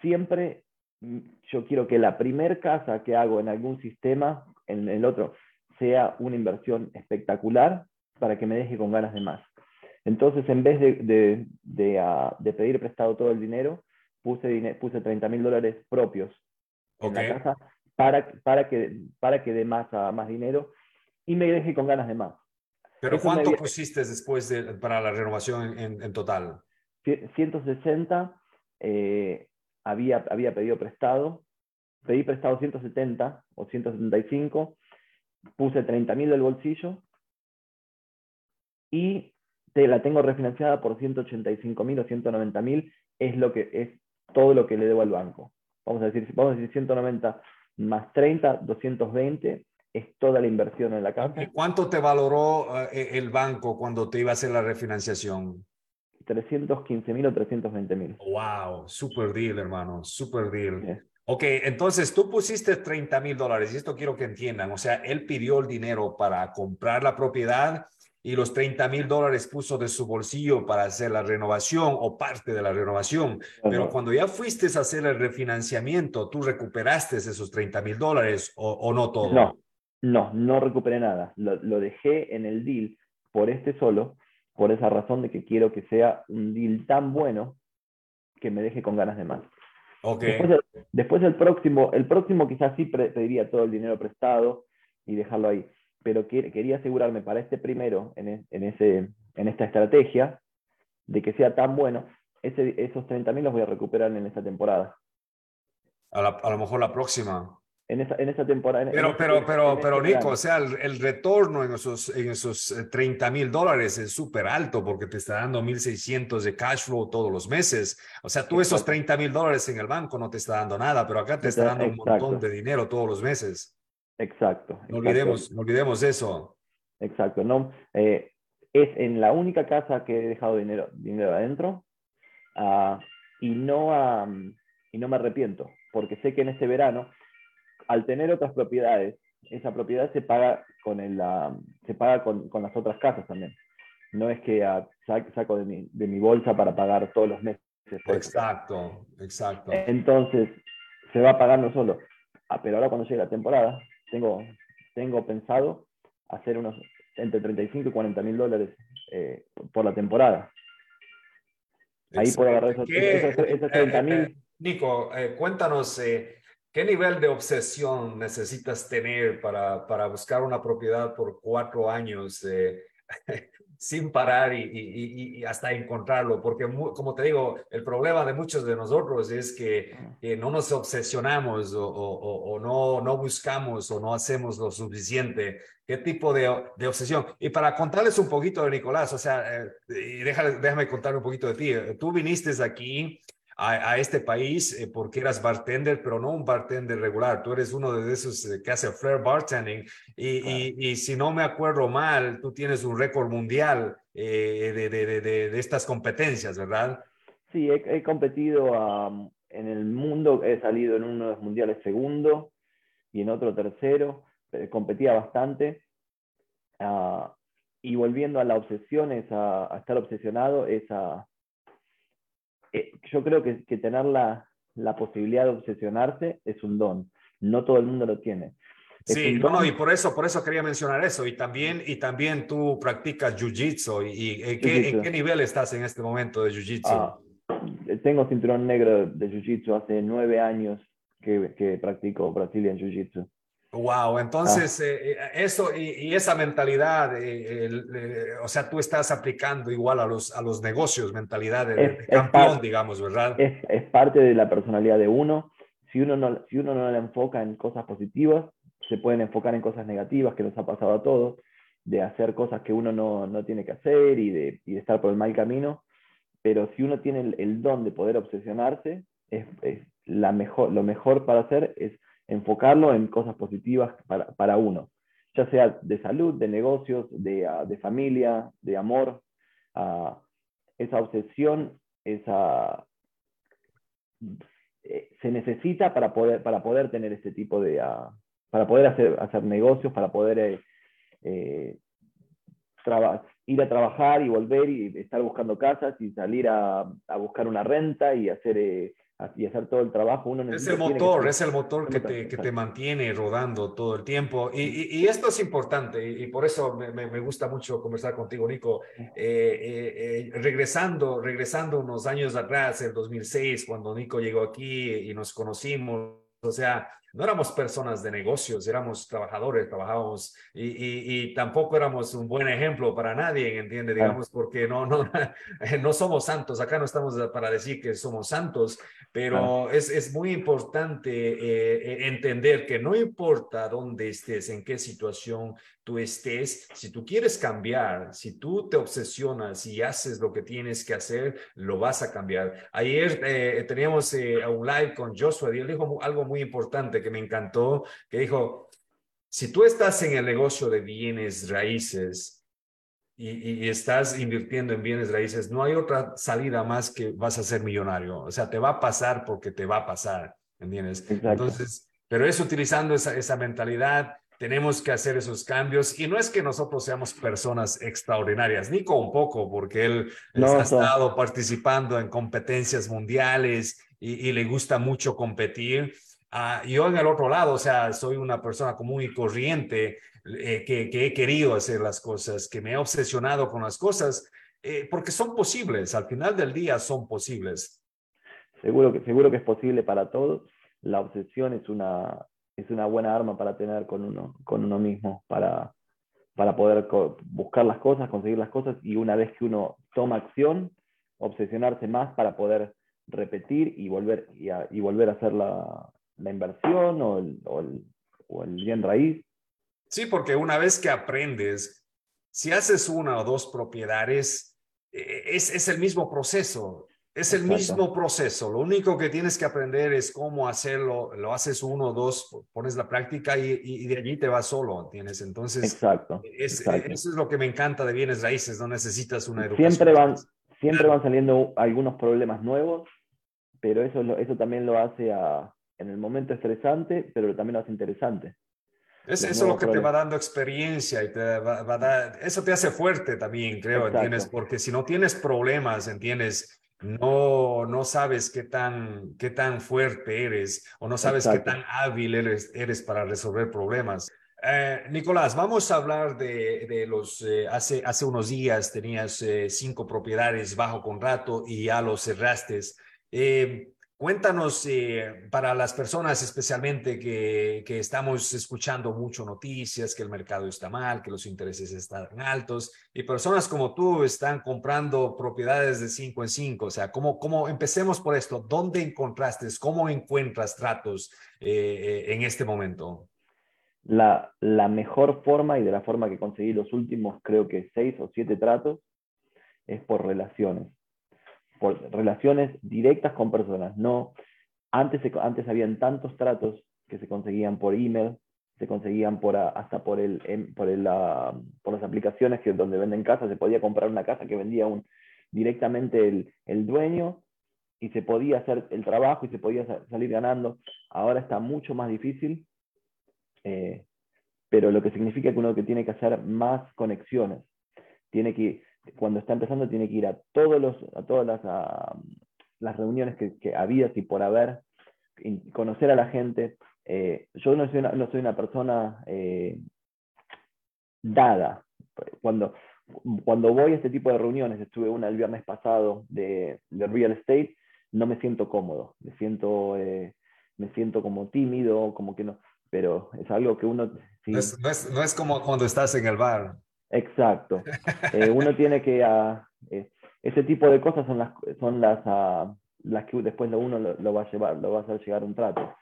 S3: siempre yo quiero que la primer casa que hago en algún sistema, en el otro, sea una inversión espectacular para que me deje con ganas de más. Entonces, en vez de, de, ah, pedir prestado todo el dinero, puse, puse 30 mil dólares propios en la casa para, para, que, para que dé más, más dinero y me deje con ganas de más.
S2: ¿Pero cuánto pusiste después de, para la renovación en, en total?
S3: 160 eh, había, había pedido prestado, pedí prestado 170 o 175, puse 30 mil del bolsillo y te la tengo refinanciada por 185 mil o 190 mil, es lo que es todo lo que le debo al banco. Vamos a decir, vamos a decir 190 más 30, 220 es toda la inversión en la casa.
S2: ¿Cuánto te valoró eh, el banco cuando te iba a hacer la refinanciación?
S3: 315 mil o 320 mil.
S2: Wow, super deal, hermano, super deal. Ok, entonces tú pusiste 30 mil dólares y esto quiero que entiendan. O sea, él pidió el dinero para comprar la propiedad y los 30 mil dólares puso de su bolsillo para hacer la renovación o parte de la renovación. Pero cuando ya fuiste a hacer el refinanciamiento, ¿tú recuperaste esos 30 mil dólares o, no todo?
S3: No, no, no recuperé nada. Lo, lo dejé en el deal por este solo por esa razón de que quiero que sea un deal tan bueno que me deje con ganas de más.
S2: Okay.
S3: Después, el próximo, el próximo quizás sí pediría todo el dinero prestado y dejarlo ahí, pero quería asegurarme para este primero, en, e, en, ese, en esta estrategia, de que sea tan bueno, ese, esos 30 mil los voy a recuperar en esta temporada.
S2: A, a lo mejor la próxima
S3: en esa, en esa temporada.
S2: Pero, pero, pero, pero, Nico, o sea, el, retorno en esos, en esos 30 eh, mil dólares es súper alto porque te está dando 1.600 de cash flow todos los meses. O sea, tú esos 30 mil dólares en el banco no te está dando nada, pero acá te está dando un montón de dinero todos los meses.
S3: Exacto.
S2: No olvidemos, no olvidemos eso.
S3: Exacto. No, eh, es en la única casa que he dejado dinero, dinero adentro uh, y, no, y no me arrepiento porque sé que en este verano al tener otras propiedades, esa propiedad se paga con, el, se paga con, con, las otras casas también. No es que ah, saco de mi, de mi, bolsa para pagar todos los meses.
S2: Exacto, exacto.
S3: Entonces, se va pagando solo. Ah, pero ahora cuando llegue la temporada, tengo, tengo pensado hacer unos entre 35 y 40 mil dólares eh, por la temporada. Ahí puedo agarrar esos, esos, 30 mil.
S2: Nico, cuéntanos ¿Qué nivel de obsesión necesitas tener para, para buscar una propiedad por cuatro años eh, sin parar y, hasta encontrarlo? Porque, como te digo, el problema de muchos de nosotros es que, no nos obsesionamos o, no, no buscamos o no hacemos lo suficiente. ¿Qué tipo de, de obsesión? Y para contarles un poquito de Nicolás, o sea, eh, déjame, déjame contar un poquito de ti. Tú viniste aquí a, este país eh, porque eras bartender, pero no un bartender regular. Tú eres uno de esos eh, que hace flair bartending. Y, y, si no me acuerdo mal, tú tienes un récord mundial eh, de, de, de, estas competencias, ¿verdad?
S3: Sí, he, competido en el mundo, he salido en uno de los mundiales segundo y en otro tercero. competía bastante. Ah, y volviendo a la obsesión, es a, a estar obsesionado, es a, eh, yo creo que, que tener la, la, posibilidad de obsesionarse es un don. No todo el mundo lo tiene.
S2: sí, no, y por eso, por eso quería mencionar eso. Y también, y también tú practicas Jiu-Jitsu. ¿Y, ¿en, qué, nivel estás en este momento de Jiu-Jitsu? Ah,
S3: tengo cinturón negro de Jiu-Jitsu hace nueve años que, que practico Brazilian Jiu-Jitsu.
S2: Wow, entonces ah. eh, eh, eso y, esa mentalidad, eh, o sea, tú estás aplicando igual a los, a los negocios, mentalidad de, campeón, digamos, ¿verdad?
S3: Es, es, parte de la personalidad de uno. Si uno, no, si uno no le enfoca en cosas positivas, se pueden enfocar en cosas negativas que nos ha pasado a todos, de hacer cosas que uno no, no tiene que hacer y de, y de, estar por el mal camino. Pero si uno tiene el, el don de poder obsesionarse, es, es la mejor, lo mejor para hacer es enfocarlo en cosas positivas para, para uno, ya sea de salud, de negocios, de, ah, de familia, de amor. Uh, esa obsesión, esa, eh, se necesita para poder, para poder tener ese tipo de, uh, para poder hacer, hacer negocios, para poder eh, eh ir a trabajar y volver y estar buscando casas y salir a, a buscar una renta y hacer y hacer todo el trabajo. Uno
S2: es el motor, es el motor que te, que te mantiene rodando todo el tiempo. Y, y, esto es importante y, por eso me, me, gusta mucho conversar contigo, Nico. Eh, eh, eh, regresando, regresando unos años atrás, el 2006, cuando Nico llegó aquí y nos conocimos, o sea, no éramos personas de negocios, éramos trabajadores, trabajábamos y, y, tampoco éramos un buen ejemplo para nadie, ¿entiende? Digamos, porque no, no, no somos santos, acá no estamos para decir que somos santos, pero es, es, muy importante eh, eh, entender que no importa dónde estés, en qué situación tú estés, si tú quieres cambiar, si tú te obsesionas y haces lo que tienes que hacer, lo vas a cambiar. Ayer eh, teníamos un live con Joshua y él dijo algo muy importante que me encantó, que dijo, si tú estás en el negocio de bienes raíces, y, estás invirtiendo en bienes raíces, no hay otra salida más que vas a ser millonario. O sea, te va a pasar porque te va a pasar, ¿entiendes? Entonces, pero es utilizando esa, esa mentalidad, tenemos que hacer esos cambios y no es que nosotros seamos personas extraordinarias, Nico un poco, porque él ha estado participando en competencias mundiales y, le gusta mucho competir. Uh, yo en el otro lado, o sea, soy una persona común y corriente eh, que, he querido hacer las cosas, que me he obsesionado con las cosas, eh, porque son posibles, al final del día son posibles.
S3: Seguro que, seguro que es posible para todos. La obsesión es una, es una buena arma para tener con uno, con uno mismo, para, para poder buscar las cosas, conseguir las cosas y una vez que uno toma acción, obsesionarse más para poder repetir y volver, y, y volver a hacer la, la inversión o el, o el, o el bien raíz
S2: Sí, porque una vez que aprendes, si haces una o dos propiedades, eh, es, es el mismo proceso. Es el mismo proceso. Lo único que tienes que aprender es cómo hacerlo. Lo haces uno dos, pones la práctica y, y, de allí te vas solo, ¿entiendes? Entonces,
S3: exacto,
S2: es, eso es lo que me encanta de bienes raíces. No necesitas una
S3: educación. Siempre van, siempre van saliendo algunos problemas nuevos, pero eso, eso también lo hace a, en el momento estresante, pero también lo hace interesante.
S2: Es, eso es lo que te va dando experiencia y te va, a dar, eso te hace fuerte también, creo, ¿entiendes? Porque si no tienes problemas, ¿entiendes? No, no sabes qué tan, qué tan fuerte eres o no sabes qué tan hábil eres, eres para resolver problemas. Eh, Nicolás, vamos a hablar de, de los, eh, hace, hace unos días tenías eh, cinco propiedades bajo contrato y ya los cerraste. Cuéntanos eh, para las personas especialmente que, que, estamos escuchando mucho noticias, que el mercado está mal, que los intereses están altos y personas como tú están comprando propiedades de cinco en cinco. O sea, ¿cómo, cómo empecemos por esto? ¿Dónde encontraste, cómo encuentras tratos eh, eh, en este momento?
S3: La, la mejor forma y de la forma que conseguí los últimos, creo que seis o siete tratos, es por relaciones por relaciones directas con personas. No, antes, antes habían tantos tratos que se conseguían por email, se conseguían por, hasta por, el, por, el, por las aplicaciones que donde venden casas, se podía comprar una casa que vendía un, directamente el, el dueño y se podía hacer el trabajo y se podía salir ganando. Ahora está mucho más difícil, eh, pero lo que significa que uno que tiene que hacer más conexiones, tiene que cuando está empezando tiene que ir a, todos los, a todas las, las reuniones que, que había y por haber, conocer a la gente. Eh, yo no soy una, no soy una persona eh, dada. Cuando, cuando voy a este tipo de reuniones, estuve una el viernes pasado de, de real estate, no me siento cómodo, me siento, eh, me siento como tímido, como que no, pero es algo que uno...
S2: no, es, no, es, no es como cuando estás en el bar.
S3: Exacto. Eh, uno tiene que... Uh, ese tipo de cosas son las, son las, uh, las que después uno lo, va a llevar, lo va a hacer llegar un trato.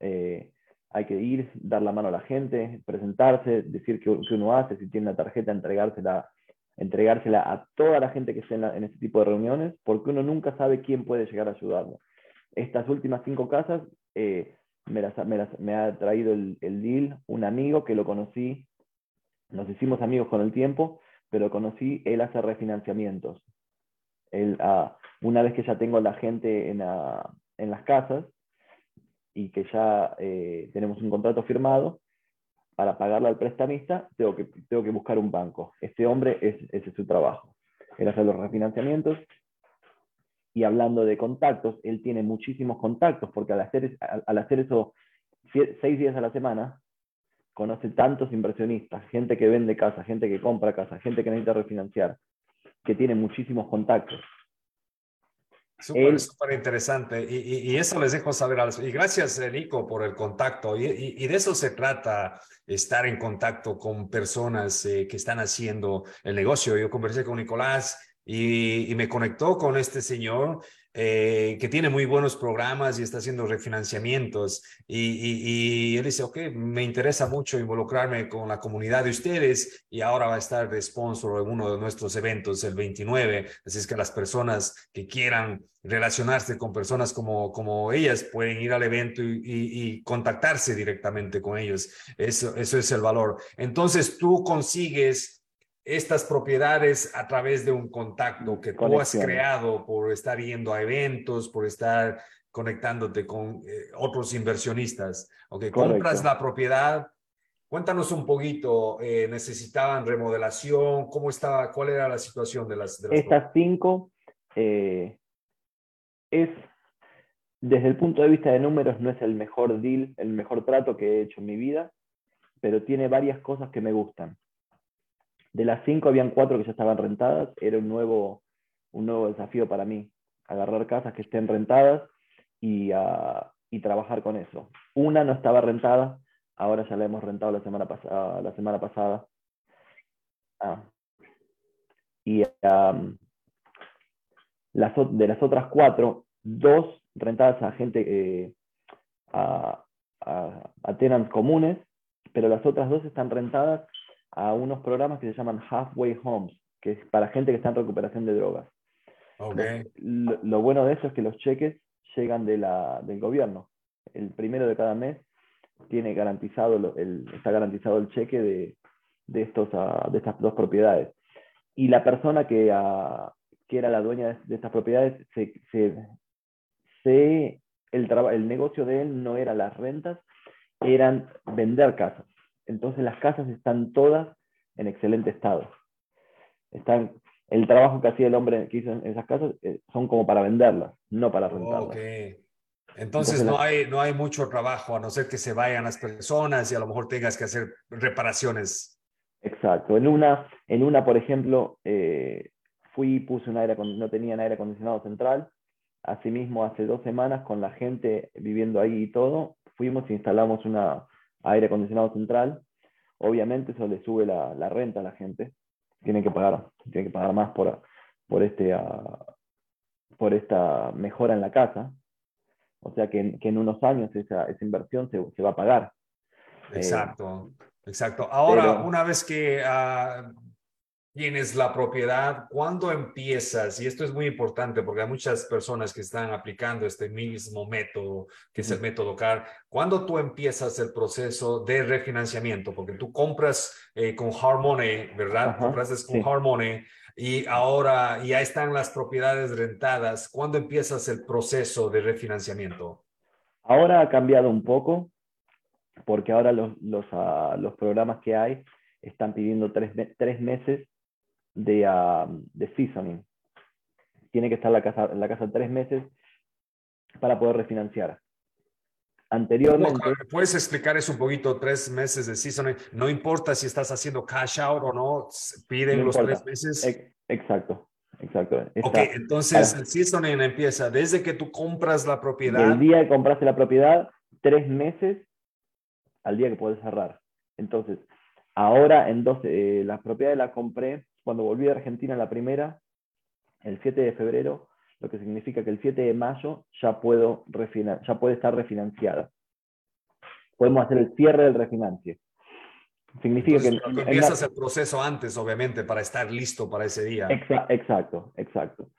S3: Eh, hay que ir, dar la mano a la gente, presentarse, decir qué, uno hace, si tiene una tarjeta, entregársela, entregársela a toda la gente que esté en, este tipo de reuniones, porque uno nunca sabe quién puede llegar a ayudarlo. Estas últimas cinco casas me, las, me, las, me, ha traído el, el deal un amigo que lo conocí nos hicimos amigos con el tiempo, pero conocí, él hace refinanciamientos. Él, ah, una vez que ya tengo la gente en, en las casas y que ya eh, tenemos un contrato firmado, para pagarle al prestamista tengo que, tengo que buscar un banco. Este hombre, es, ese es su trabajo. Él hace los refinanciamientos y hablando de contactos, él tiene muchísimos contactos porque al hacer, al hacer eso seis días a la semana, conoce tantos inversionistas, gente que vende casa, gente que compra casa, gente que necesita refinanciar, que tiene muchísimos contactos.
S2: Súper, súper interesante. Y, eso les dejo saber. A los, y gracias, eh, Nico, por el contacto. Y, de eso se trata, estar en contacto con personas eh, que están haciendo el negocio. Yo conversé con Nicolás y, me conectó con este señor eh, que tiene muy buenos programas y está haciendo refinanciamientos. Y, él dice, ok, me interesa mucho involucrarme con la comunidad de ustedes y ahora va a estar de sponsor en uno de nuestros eventos el 29. Así es que las personas que quieran relacionarse con personas como, como ellas pueden ir al evento y, contactarse directamente con ellos. Eso, eso es el valor. Entonces tú consigues estas propiedades a través de un contacto que tú has creado por estar yendo a eventos, por estar conectándote con eh, otros inversionistas. Ok, compras la propiedad. Cuéntanos un poquito, eh, ¿necesitaban remodelación? ¿Cómo estaba? ¿Cuál era la situación de las, de
S3: Estas cinco eh, es, desde el punto de vista de números, no es el mejor deal, el mejor trato que he hecho en mi vida, pero tiene varias cosas que me gustan. De las cinco habían cuatro que ya estaban rentadas, era un nuevo, un nuevo desafío para mí, agarrar casas que estén rentadas y, ah, y trabajar con eso. Una no estaba rentada, ahora ya la hemos rentado la semana, pasada la semana pasada. Ah. Y las, de las otras cuatro, dos rentadas a gente, eh, a, a, a tenants comunes, pero las otras dos están rentadas a unos programas que se llaman Halfway Homes, que es para gente que está en recuperación de drogas. Lo, bueno de eso es que los cheques llegan de la, del gobierno. El primero de cada mes tiene garantizado el, está garantizado el cheque de, de, estos, ah, de estas dos propiedades. Y la persona que, que era la dueña de, estas propiedades, se, se, el, el negocio de él no era las rentas, eran vender casas. Entonces las casas están todas en excelente estado. Están, el trabajo que hacía el hombre que hizo en esas casas eh, son como para venderlas, no para rentarlas.
S2: Okay. Entonces, no, hay, no hay mucho trabajo, a no ser que se vayan las personas y a lo mejor tengas que hacer reparaciones.
S3: Exacto. En una, en una por ejemplo, eh, fui, puse un aire, no tenían aire acondicionado central, Asimismo, hace dos semanas, con la gente viviendo ahí y todo, fuimos e instalamos una aire acondicionado central. Obviamente eso le sube la, la renta a la gente. Tiene que pagar, tiene que pagar más por, por, este, uh, por esta mejora en la casa. O sea que, que en unos años esa, esa inversión se, se, va a pagar.
S2: Exacto, eh, exacto. Ahora, pero, una vez que uh, tienes la propiedad, ¿cuándo empiezas? Y esto es muy importante porque hay muchas personas que están aplicando este mismo método, que es el método CAR. ¿Cuándo tú empiezas el proceso de refinanciamiento? Porque tú compras eh, con Hard Money, ¿verdad? Compras con
S3: sí.
S2: Hard Money y ahora ya están las propiedades rentadas. ¿Cuándo empiezas el proceso de refinanciamiento?
S3: Ahora ha cambiado un poco porque ahora los, los, uh, los programas que hay están pidiendo tres, tres meses de, uh, de seasoning. Tiene que estar la casa, en la casa tres meses para poder refinanciar. Anteriormente.
S2: ¿Puedes explicar eso un poquito? Tres meses de seasoning. No importa si estás haciendo cash out o no, piden
S3: no
S2: los
S3: importa.
S2: tres meses.
S3: Exacto, exacto. Está,
S2: ok, entonces el seasoning empieza desde que tú compras la propiedad.
S3: El día que compraste la propiedad, tres meses al día que puedes cerrar. Entonces, ahora en dos, eh, las propiedades las compré cuando volví de Argentina la primera, el 7 de febrero, lo que significa que el 7 de mayo ya, puedo ya puede estar refinanciada. Podemos hacer el cierre del refinancie. Significa
S2: Entonces,
S3: que,
S2: empiezas el proceso antes, obviamente, para estar listo para ese día.
S3: Exa exacto, exacto.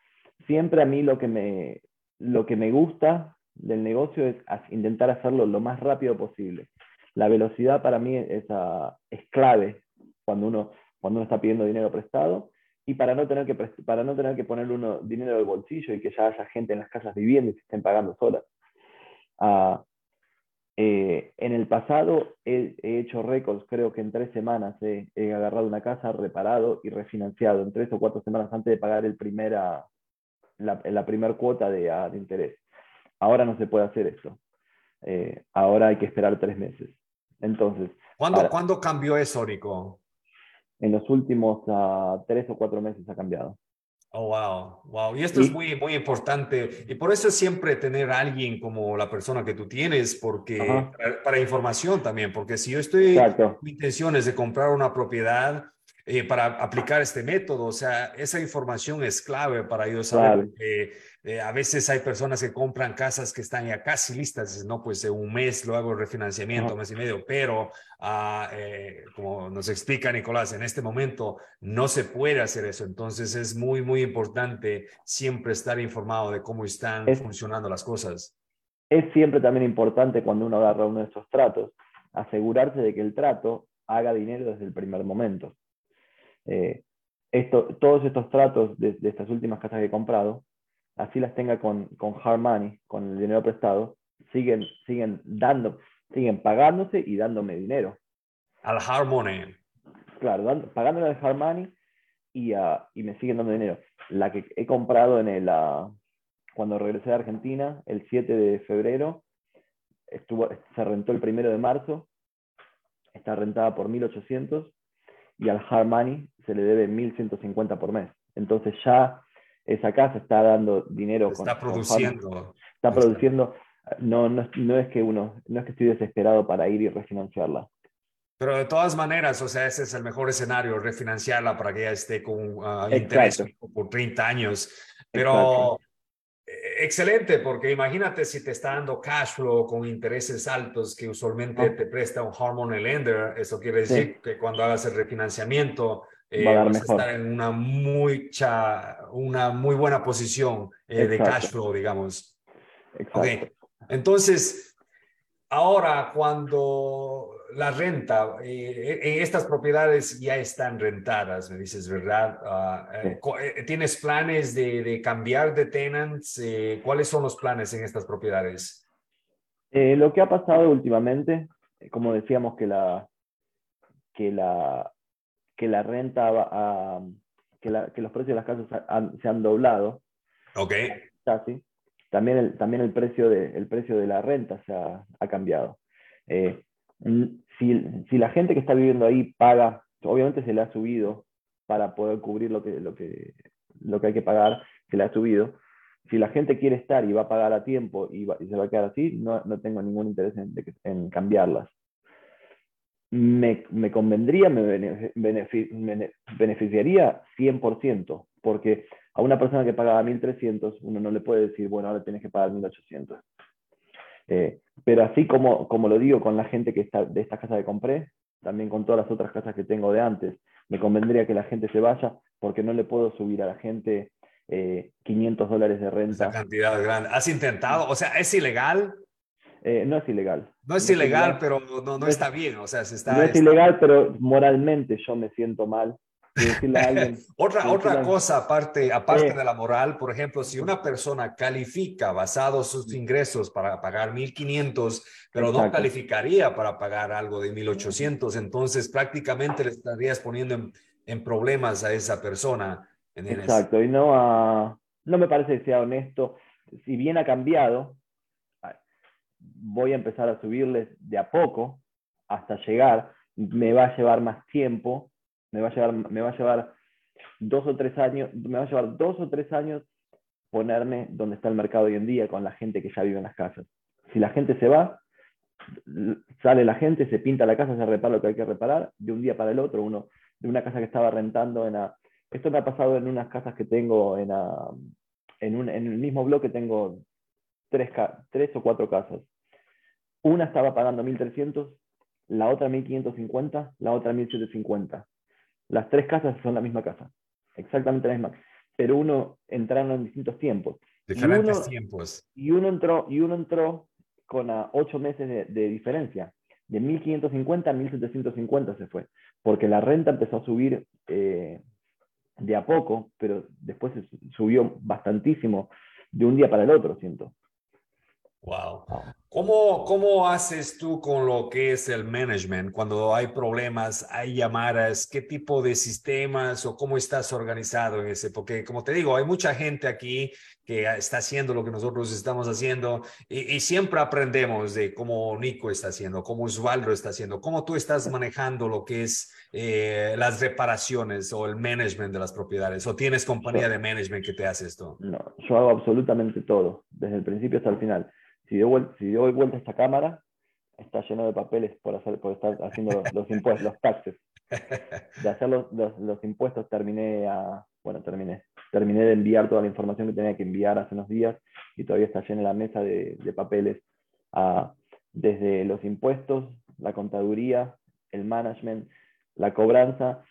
S3: Siempre a mí lo que me, lo que me gusta del negocio es intentar hacerlo lo más rápido posible. La velocidad para mí es, uh, es clave cuando uno, cuando uno está pidiendo dinero prestado y para no tener que, para no tener que poner uno dinero del bolsillo y que ya haya gente en las casas viviendo y se estén pagando solas. Uh, eh, en el pasado he, he, hecho récords, creo que en tres semanas he, he, agarrado una casa, reparado y refinanciado, en tres o cuatro semanas antes de pagar el primera, la, la primera cuota de, de, interés. Ahora no se puede hacer eso. Eh, ahora hay que esperar tres meses. Entonces.
S2: ¿Cuándo, para, ¿cuándo cambió eso, Rico?
S3: En los últimos uh, tres o cuatro meses ha cambiado.
S2: Oh, wow, wow. Y esto ¿Sí? es muy, muy importante. Y por eso es siempre tener a alguien como la persona que tú tienes, porque para, para, información también, porque si yo estoy
S3: Exacto.
S2: con intenciones de comprar una propiedad eh, para aplicar este método, o sea, esa información es clave para yo saber
S3: Claro.
S2: que eh, a veces hay personas que compran casas que están ya casi listas, no, pues en un mes lo hago refinanciamiento, un mes y medio, pero ah, eh, como nos explica Nicolás, en este momento no se puede hacer eso, entonces es muy, muy importante siempre estar informado de cómo están
S3: Es-
S2: funcionando las cosas.
S3: Es siempre también importante cuando uno agarra uno de estos tratos, asegurarse de que el trato haga dinero desde el primer momento. Eh, esto, todos estos tratos de, de estas últimas casas que he comprado, así las tenga con, con hard money, con el dinero prestado, siguen, siguen dando, siguen pagándose y dándome dinero.
S2: Al hard money.
S3: Claro, dando, pagándole al hard money y, ah, y me siguen dando dinero. La que he comprado en el, ah, cuando regresé de Argentina, el 7 de febrero, estuvo, se rentó el primero de marzo, está rentada por 1.800 y al hard money se le debe 1.150 por mes. Entonces ya esa casa está dando dinero. con-
S2: Está
S3: con
S2: produciendo.
S3: está produciendo. No, no, es- no es que uno, no es que estoy desesperado para ir y refinanciarla.
S2: Pero de todas maneras, o sea, ese es el mejor escenario, refinanciarla para que ella esté con
S3: Exacto.
S2: interés por 30 años. Pero excelente, porque imagínate si te está dando cash flow con intereses altos que usualmente te presta un hormone lender, eso quiere
S3: Sí.
S2: decir que cuando hagas el refinanciamiento eh,
S3: Va a dar
S2: vas
S3: mejor.
S2: a estar en una muy, cha- una muy buena posición eh, de cash flow, digamos.
S3: Exacto.
S2: Ok. Entonces, ahora cuando la renta, eh, en estas propiedades ya están rentadas, me dices, ¿verdad? Eh,
S3: Sí.
S2: eh, ¿Tienes planes de, de cambiar de tenants? Eh, ¿Cuáles son los planes en estas propiedades?
S3: Eh, lo que ha pasado últimamente, eh, como decíamos que la que la que la renta va a- que, la- que los precios de las casas han- se han doblado.
S2: Ok,
S3: casi. También el, también el precio de el precio de la renta se ha, ha cambiado. Eh, si, si la gente que está viviendo ahí paga obviamente se le ha subido para poder cubrir lo que lo que lo que hay que pagar se le ha subido. Si la gente quiere estar y va a pagar a tiempo y, se va a quedar así, no, no tengo ningún interés en, en cambiarlas. Me, convendría, me beneficiaría 100%, porque a una persona que pagaba 1.300, uno no le puede decir, bueno, ahora tienes que pagar 1.800. Eh, pero así como, como lo digo con la gente que está de esta casa que compré, también con todas las otras casas que tengo de antes, me convendría que la gente se vaya porque no le puedo subir a la gente 500 eh, dólares de renta.
S2: Esa cantidad grande. ¿Has intentado? O sea, ¿es ilegal?
S3: Eh, no es ilegal.
S2: No es, ilegal, pero no, no, está bien. O sea, se está,
S3: no es ilegal, pero moralmente yo me siento mal
S2: otra otra cosa aparte, aparte de la moral, por ejemplo, si una persona califica basado sus ingresos para pagar 1.500, pero no calificaría para pagar algo de 1.800, entonces prácticamente le estarías poniendo en, problemas a esa persona.
S3: En Exacto, y no, no me parece que sea honesto. Si bien ha cambiado, voy a empezar a subirles de a poco hasta llegar. Me va a llevar más tiempo, me va a llevar, me va a llevar dos o tres años, me va a llevar dos o tres años ponerme donde está el mercado hoy en día con la gente que ya vive en las casas. Si la gente se va, sale la gente, se pinta la casa, se repara lo que hay que reparar, de un día para el otro, uno de una casa que estaba rentando en a, esto me ha pasado en unas casas que tengo en, en, un, en el mismo bloque tengo tres, tres o cuatro casas. Una estaba pagando 1.300, la otra 1.550, la otra 1.750. Las tres casas son la misma casa, exactamente la misma, pero uno entraron en distintos tiempos.
S2: Diferentes tiempos.
S3: Y uno entró, y uno entró con ocho meses de, diferencia. De 1550 a 1750 se fue, porque la renta empezó a subir eh, de a poco, pero después subió bastantísimo de un día para el otro, siento.
S2: Wow. ¿Cómo, ¿Cómo haces tú con lo que es el management cuando hay problemas, hay llamadas? ¿Qué tipo de sistemas o cómo estás organizado en ese? Porque como te digo, hay mucha gente aquí que está haciendo lo que nosotros estamos haciendo y, siempre aprendemos de cómo Nico está haciendo, cómo Osvaldo está haciendo, cómo tú estás manejando lo que es eh, las reparaciones o el management de las propiedades o tienes compañía de management que te hace esto.
S3: No, yo hago absolutamente todo, desde el principio hasta el final si doy, vuelta a esta cámara, está lleno de papeles por, hacer, por estar haciendo los, impuestos, los taxes. De hacer los, los, impuestos terminé a, bueno, terminé, terminé de enviar toda la información que tenía que enviar hace unos días y todavía está llena la mesa de, de papeles a, desde los impuestos, la contaduría, el management, la cobranza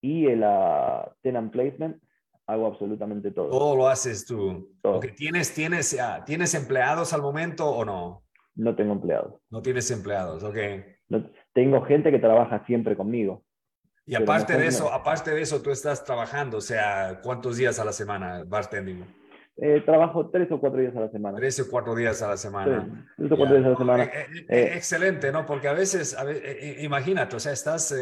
S3: y el uh, tenant placement hago absolutamente todo.
S2: Todo lo haces tú. Porque tienes, tienes, ¿Tienes empleados al momento o no?
S3: No tengo empleados.
S2: No tienes empleados, ok.
S3: tengo gente que trabaja siempre conmigo.
S2: Y aparte de eso, aparte de eso, tú estás trabajando, o sea, ¿cuántos días a la semana bartending?
S3: Eh, trabajo tres o cuatro días a la semana.
S2: Tres o cuatro días a la semana.
S3: tres o cuatro días a la semana.
S2: Eh, eh, excelente, ¿no? Porque a veces, imagínate, o sea, estás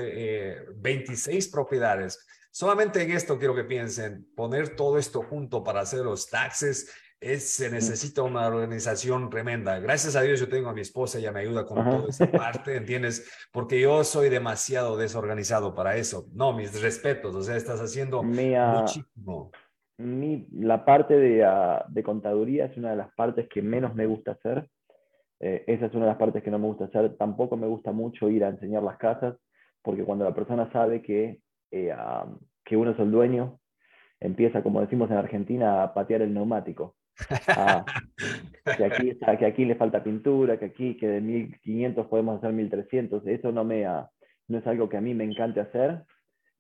S2: 26 propiedades Solamente en esto quiero que piensen, poner todo esto junto para hacer los taxes, es, se necesita una organización tremenda. Gracias a Dios yo tengo a mi esposa, ella me ayuda con toda esa parte, ¿entiendes? Porque yo soy demasiado desorganizado para eso. No, mis respetos, o sea, estás haciendo muchísimo.
S3: Mi, la parte de, uh, de, contaduría es una de las partes que menos me gusta hacer. Eh, esa es una de las partes que no me gusta hacer. Tampoco me gusta mucho ir a enseñar las casas, porque cuando la persona sabe que eh, que uno es el dueño, empieza, como decimos en Argentina, a patear el neumático. que, aquí, que aquí le falta pintura, que aquí que de 1500 podemos hacer 1300. Eso no, me, no es algo que a mí me encante hacer.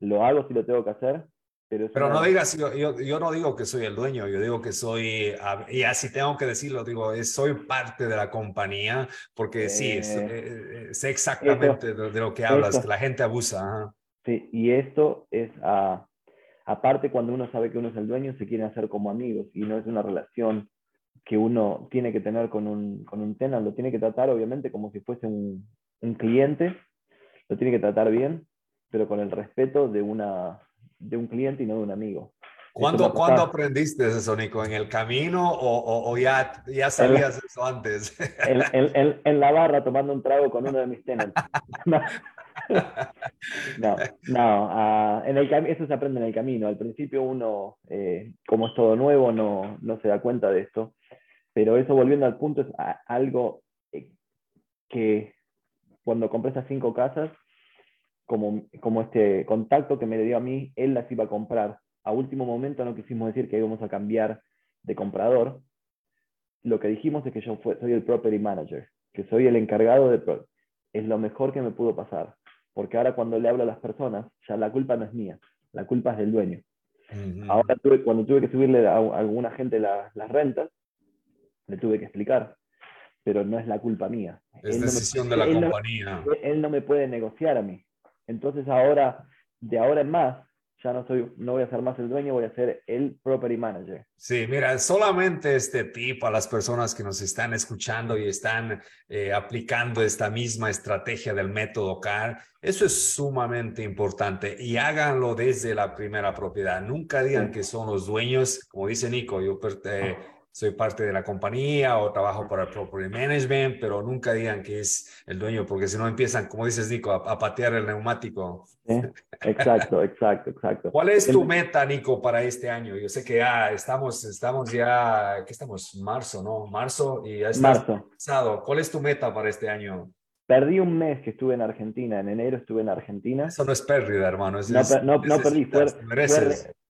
S3: Lo hago si lo tengo que hacer. Pero,
S2: pero no digas, yo, yo, no digo que soy el dueño, yo digo que soy, y así tengo que decirlo, digo, soy parte de la compañía, porque sí, eh, eh, sé exactamente de, lo que hablas, que la gente abusa.
S3: Sí, y esto es, a aparte cuando uno sabe que uno es el dueño, se quiere hacer como amigos y no es una relación que uno tiene que tener con un, con un tenant, lo tiene que tratar obviamente como si fuese un, un cliente, lo tiene que tratar bien, pero con el respeto de, una, de un cliente y no de un amigo.
S2: ¿Cuándo, ¿cuándo aprendiste eso, Nico? ¿En el camino o, o, ya, ya sabías eso antes?
S3: En, en, en, la barra tomando un trago con uno de mis tenants. no, no, uh, en el eso se aprende en el camino. Al principio uno, eh, como es todo nuevo, no, no, se da cuenta de esto. Pero eso, volviendo al punto, es algo eh, que cuando compré estas cinco casas, como, como este contacto que me dio a mí, él las iba a comprar. A último momento no quisimos decir que íbamos a cambiar de comprador. Lo que dijimos es que yo soy el property manager, que soy el encargado de... Es lo mejor que me pudo pasar porque ahora cuando le hablo a las personas, ya la culpa no es mía, la culpa es del dueño. Ahora cuando tuve que subirle a, alguna gente las rentas, le tuve que explicar, pero no es la culpa mía.
S2: Es decisión de la compañía.
S3: él no me puede negociar a mí. Entonces ahora, de ahora en más, ya no, soy, no voy a ser más el dueño, voy a ser el property manager.
S2: Sí, mira, solamente este tip a las personas que nos están escuchando y están eh, aplicando esta misma estrategia del método CAR, eso es sumamente importante y háganlo desde la primera propiedad. Nunca digan que son los dueños, como dice Nico, yo eh, soy parte de la compañía o trabajo para el property management, pero nunca digan que es el dueño, porque si no empiezan, como dices Nico, a, patear el neumático.
S3: Exacto, exacto, exacto.
S2: ¿Cuál es tu meta, Nico, para este año? Yo sé que ya estamos, estamos ya, ¿qué estamos? Marzo, ¿no? Marzo y ya estás Marzo. ¿Cuál es tu meta para este año?
S3: Perdí un mes que estuve en Argentina, en enero estuve en Argentina.
S2: Eso no es pérdida, hermano.
S3: no, no, perdí, fue,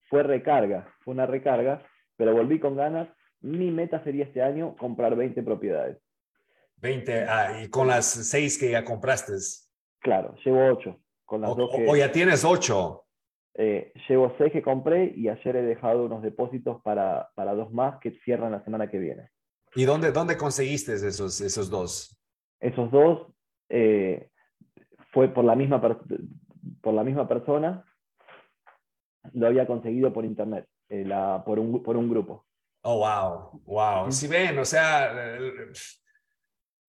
S3: fue recarga, fue una recarga, pero volví con ganas mi meta sería este año comprar 20 propiedades.
S2: 20, ah, y con las 6 que ya compraste.
S3: Claro, llevo 8. Con las
S2: o, o ya tienes 8.
S3: Eh, llevo 6 que compré y ayer he dejado unos depósitos para, para dos más que cierran la semana que viene.
S2: ¿Y dónde, dónde conseguiste esos, esos dos?
S3: Esos dos eh, fue por la, misma por la misma persona. Lo había conseguido por internet, eh, la, por, un, por un grupo.
S2: Oh, wow, wow. Si ven, o sea,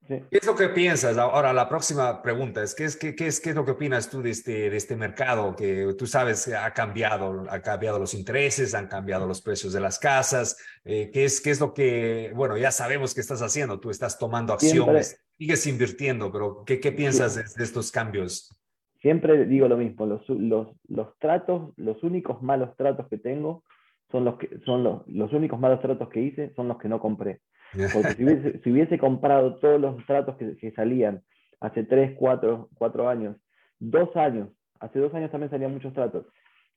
S2: ¿qué es lo que piensas? Ahora, la próxima pregunta es, ¿qué es, qué, qué es, qué es lo que opinas tú de este, de este mercado que tú sabes ha cambiado, ha cambiado los intereses, han cambiado los precios de las casas? Eh, ¿qué, es, ¿Qué es lo que, bueno, ya sabemos que estás haciendo, tú estás tomando acciones, sigues invirtiendo, pero ¿qué, qué piensas de, estos cambios?
S3: Siempre digo lo mismo, los, los, los tratos, los únicos malos tratos que tengo son los que son los, los únicos malos tratos que hice, son los que no compré. Porque si hubiese, si hubiese comprado todos los tratos que, que, salían hace 3, 4, 4 años, dos años, hace dos años también salían muchos tratos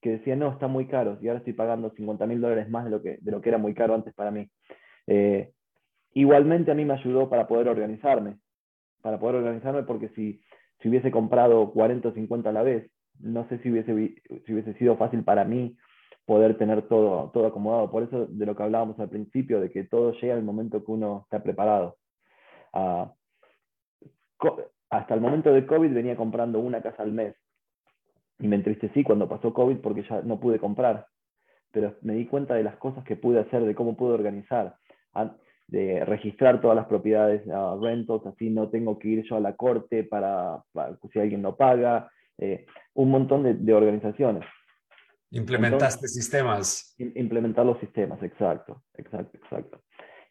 S3: que decían, no, está muy caro, y ahora estoy pagando 50 mil dólares más de lo, que, de lo que era muy caro antes para mí. Eh, igualmente a mí me ayudó para poder organizarme, para poder organizarme porque si, si hubiese comprado 40 o 50 a la vez, no sé si hubiese, si hubiese sido fácil para mí poder tener todo, todo acomodado. Por eso de lo que hablábamos al principio, de que todo llega el momento que uno está preparado. Ah, hasta el momento de COVID venía comprando una casa al mes y me entristecí cuando pasó COVID porque ya no pude comprar, pero me di cuenta de las cosas que pude hacer, de cómo pude organizar, de registrar todas las propiedades uh, rentals, así no tengo que ir yo a la corte para, si alguien no paga, eh, un montón de organizaciones.
S2: Implementaste sistemas.
S3: Implementar los sistemas, exacto, exacto, exacto.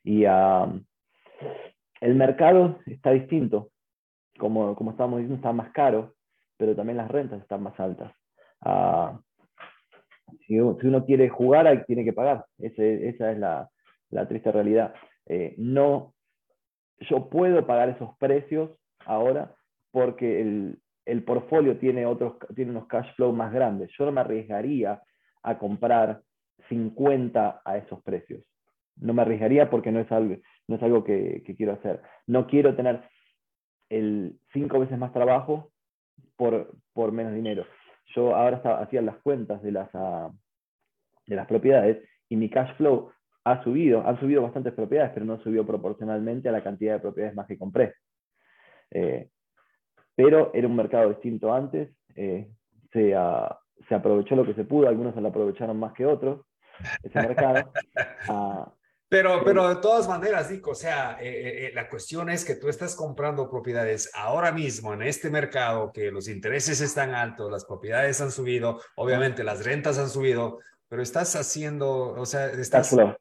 S3: Y el mercado está distinto. Como, como estábamos diciendo, está más caro, pero también las rentas están más altas. Ah, si, uno quiere jugar, tiene que pagar. esa es la, la triste realidad. Eh, no, yo puedo pagar esos precios ahora porque el, el portfolio tiene, otros, tiene unos cash flow más grandes. Yo no me arriesgaría a comprar 50 a esos precios. No me arriesgaría porque no es algo, no es algo que, quiero hacer. No quiero tener el cinco veces más trabajo por, por menos dinero. Yo ahora hacía las cuentas de las, ah, de las propiedades y mi cash flow ha subido. Han subido bastantes propiedades, pero no subió proporcionalmente a la cantidad de propiedades más que compré. Eh, pero era un mercado distinto antes, eh, se, uh, se, aprovechó lo que se pudo, algunos se lo aprovecharon más que otros, ese mercado.
S2: Uh, pero, pero de todas maneras, Nico, o sea, eh, eh, la cuestión es que tú estás comprando propiedades ahora mismo en este mercado, que los intereses están altos, las propiedades han subido, obviamente las rentas han subido, pero estás haciendo, o sea, estás...
S3: Cash flow.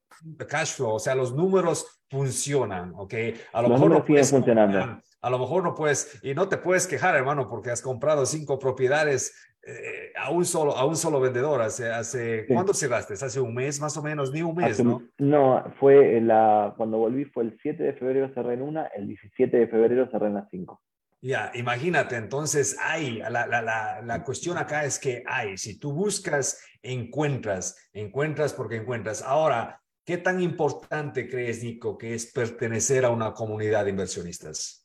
S2: Cash flow, o sea, los números funcionan, ¿ok?
S3: A lo los mejor números siguen funcionando
S2: A lo mejor no puedes, y no te puedes quejar, hermano, porque has comprado cinco propiedades eh, a, un solo, a un solo vendedor. Hace, hace ¿Cuándo cerraste? ¿Hace un mes más o menos? Ni un mes, ¿no?
S3: No, fue la, cuando volví fue el 7 de febrero cerré en una, el 17 de febrero cerré en las cinco.
S2: Ya, imagínate, entonces hay, la, la, la, la, cuestión acá es que hay, si tú buscas, encuentras, encuentras porque encuentras. Ahora, ¿qué tan importante crees, Nico, que es pertenecer a una comunidad de inversionistas?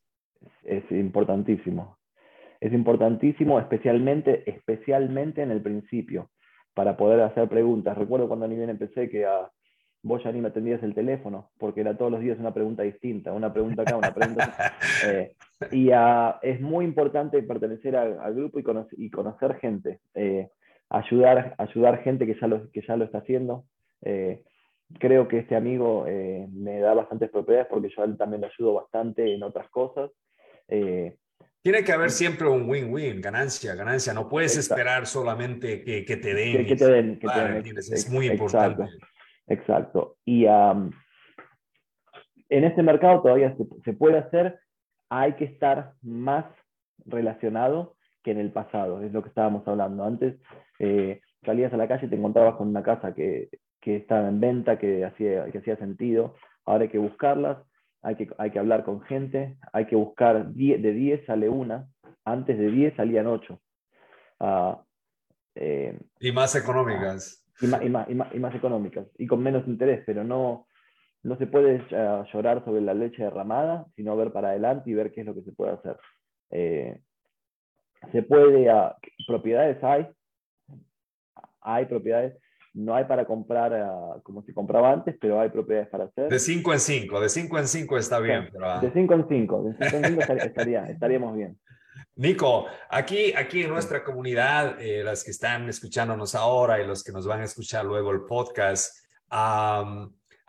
S3: Es importantísimo, es importantísimo, especialmente, especialmente en el principio, para poder hacer preguntas. Recuerdo cuando ni bien empecé que a, vos ya ni me atendías el teléfono, porque era todos los días una pregunta distinta, una pregunta acá, una pregunta eh, y uh, es muy importante pertenecer al grupo y, y, conocer gente, eh, ayudar, ayudar gente que ya lo, que ya lo está haciendo. Eh, creo que este amigo eh, me da bastantes propiedades porque yo a él también le ayudo bastante en otras cosas.
S2: Tiene que haber siempre un win-win, ganancia, ganancia. No puedes esperar solamente que, que, te den.
S3: Que, te den, que te den.
S2: Es muy importante.
S3: Exacto. Y en este mercado todavía se, puede hacer, hay que estar más relacionado que en el pasado, es lo que estábamos hablando. Antes eh, salías a la calle y te encontrabas con una casa que, que estaba en venta, que hacía, que hacía sentido. Ahora hay que buscarlas, hay que, hay que hablar con gente, hay que buscar, de 10 sale una, antes de 10 salían 8.
S2: Ah, eh, y más económicas
S3: y más, y, más, y, más, económicas y con menos interés, pero no, no se puede eh, llorar sobre la leche derramada, sino ver para adelante y ver qué es lo que se puede hacer. Eh, se puede, uh, propiedades hay, hay propiedades, no hay para comprar uh, como se compraba antes, pero hay propiedades para hacer.
S2: De 5 en 5, de 5 en 5 está bien.
S3: Pero, De 5 en 5, de 5 en 5 estaría, estaríamos bien.
S2: Nico, aquí, aquí en nuestra comunidad, eh, las que están escuchándonos ahora y los que nos van a escuchar luego el podcast,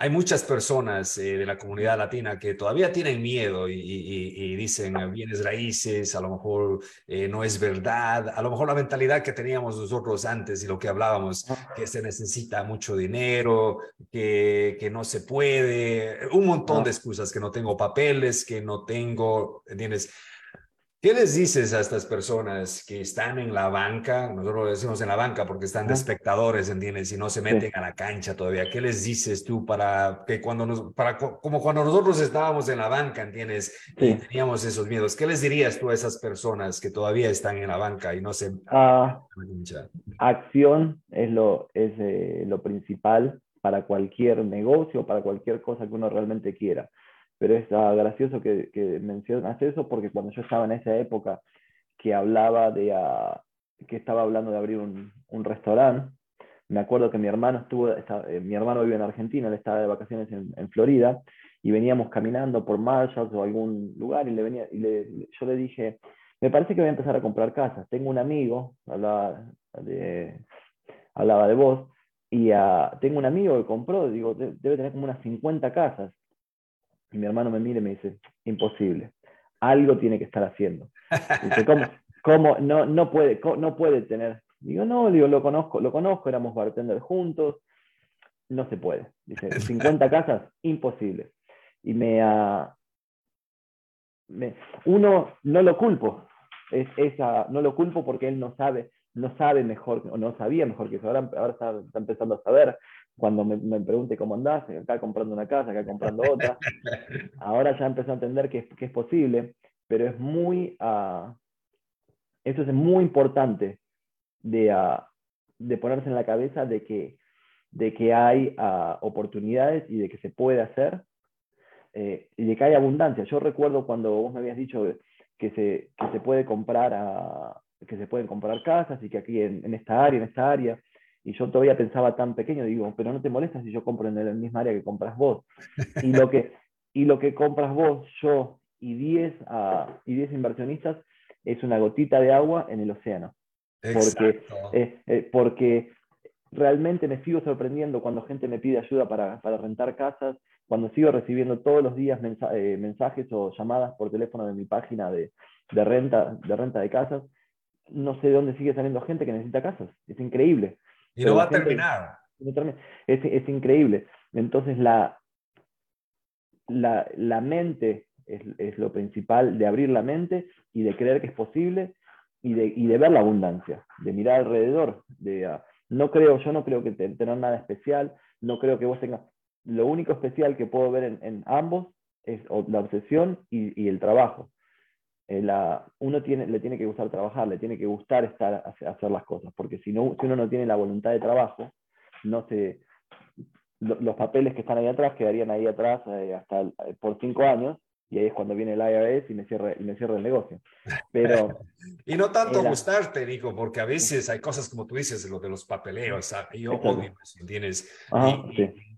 S2: hay muchas personas eh, de la comunidad latina que todavía tienen miedo y, dicen ah, bienes raíces, a lo mejor eh, no es verdad, a lo mejor la mentalidad que teníamos nosotros antes y lo que hablábamos, que se necesita mucho dinero, que, que no se puede, un montón de excusas, que no tengo papeles, que no tengo, ¿entiendes? ¿Qué les dices a estas personas que están en la banca? Nosotros lo decimos en la banca porque están de espectadores, ¿entiendes? Y no se meten a la cancha todavía. ¿Qué les dices tú para que cuando nos, para, como cuando nosotros estábamos en la banca, ¿entiendes? Y teníamos esos miedos. ¿Qué les dirías tú a esas personas que todavía están en la banca y no se...
S3: Uh, acción es, lo, es eh, lo principal para cualquier negocio, para cualquier cosa que uno realmente quiera pero es ah, gracioso que, mencionas eso porque cuando yo estaba en esa época que hablaba de, uh, que estaba hablando de abrir un, restaurante, me acuerdo que mi hermano estuvo, eh, mi hermano vive en Argentina, él estaba de vacaciones en, en, Florida, y veníamos caminando por Marshalls o algún lugar y, le venía, y le, yo le dije, me parece que voy a empezar a comprar casas. Tengo un amigo, hablaba de, hablaba de vos, y uh, tengo un amigo que compró, digo, debe tener como unas 50 casas. Y mi hermano me mira y me dice, imposible, algo tiene que estar haciendo. Dice, ¿cómo? ¿Cómo? No, no, puede, no puede tener. Digo, no, digo, lo conozco, lo conozco, éramos bartender juntos, no se puede. Dice, 50 casas, imposible. Y me, uh, me, uno no lo culpo, es, esa, no lo culpo porque él no sabe, no sabe mejor, o no sabía mejor que eso, ahora, ahora está, está, empezando a saber, cuando me, me, pregunte cómo andás, acá comprando una casa, acá comprando otra. Ahora ya empezó a entender que es, que es posible, pero es muy, uh, eso es muy importante de, uh, de, ponerse en la cabeza de que, de que hay uh, oportunidades y de que se puede hacer eh, y de que hay abundancia. Yo recuerdo cuando vos me habías dicho que se, que se puede comprar que se pueden comprar casas y que aquí en, en esta área, en esta área, y yo todavía pensaba tan pequeño, digo, pero no te molesta si yo compro en el mismo área que compras vos. Y lo que, y lo que compras vos, yo y 10 uh, y inversionistas es una gotita de agua en el océano. Porque, eh, eh, porque realmente me sigo sorprendiendo cuando gente me pide ayuda para, para rentar casas, cuando sigo recibiendo todos los días eh, mensajes o llamadas por teléfono de mi página de, de, renta, de renta de casas, no sé de dónde sigue saliendo gente que necesita casas. Es increíble.
S2: Y no va a terminar.
S3: Es, es, increíble. Entonces, la, la, la mente es, lo principal, de abrir la mente y de creer que es posible y de, y de ver la abundancia, de mirar alrededor. De, ah, no creo, yo no creo que tener nada especial, no creo que vos tengas... Lo único especial que puedo ver en, ambos es la obsesión y, el trabajo. Eh, la, uno tiene, le tiene que gustar trabajar, le tiene que gustar estar hacer las cosas, porque si, no, si uno no tiene la voluntad de trabajo, no se, los papeles que están ahí atrás quedarían ahí atrás eh, hasta eh, por cinco años y ahí es cuando viene el IRS y me cierra, y me cierra el negocio. Pero,
S2: y no tanto gustarte, Nico, porque a veces hay cosas como tú dices, lo de los papeleos, yo odio, ¿entiendes? y, sí,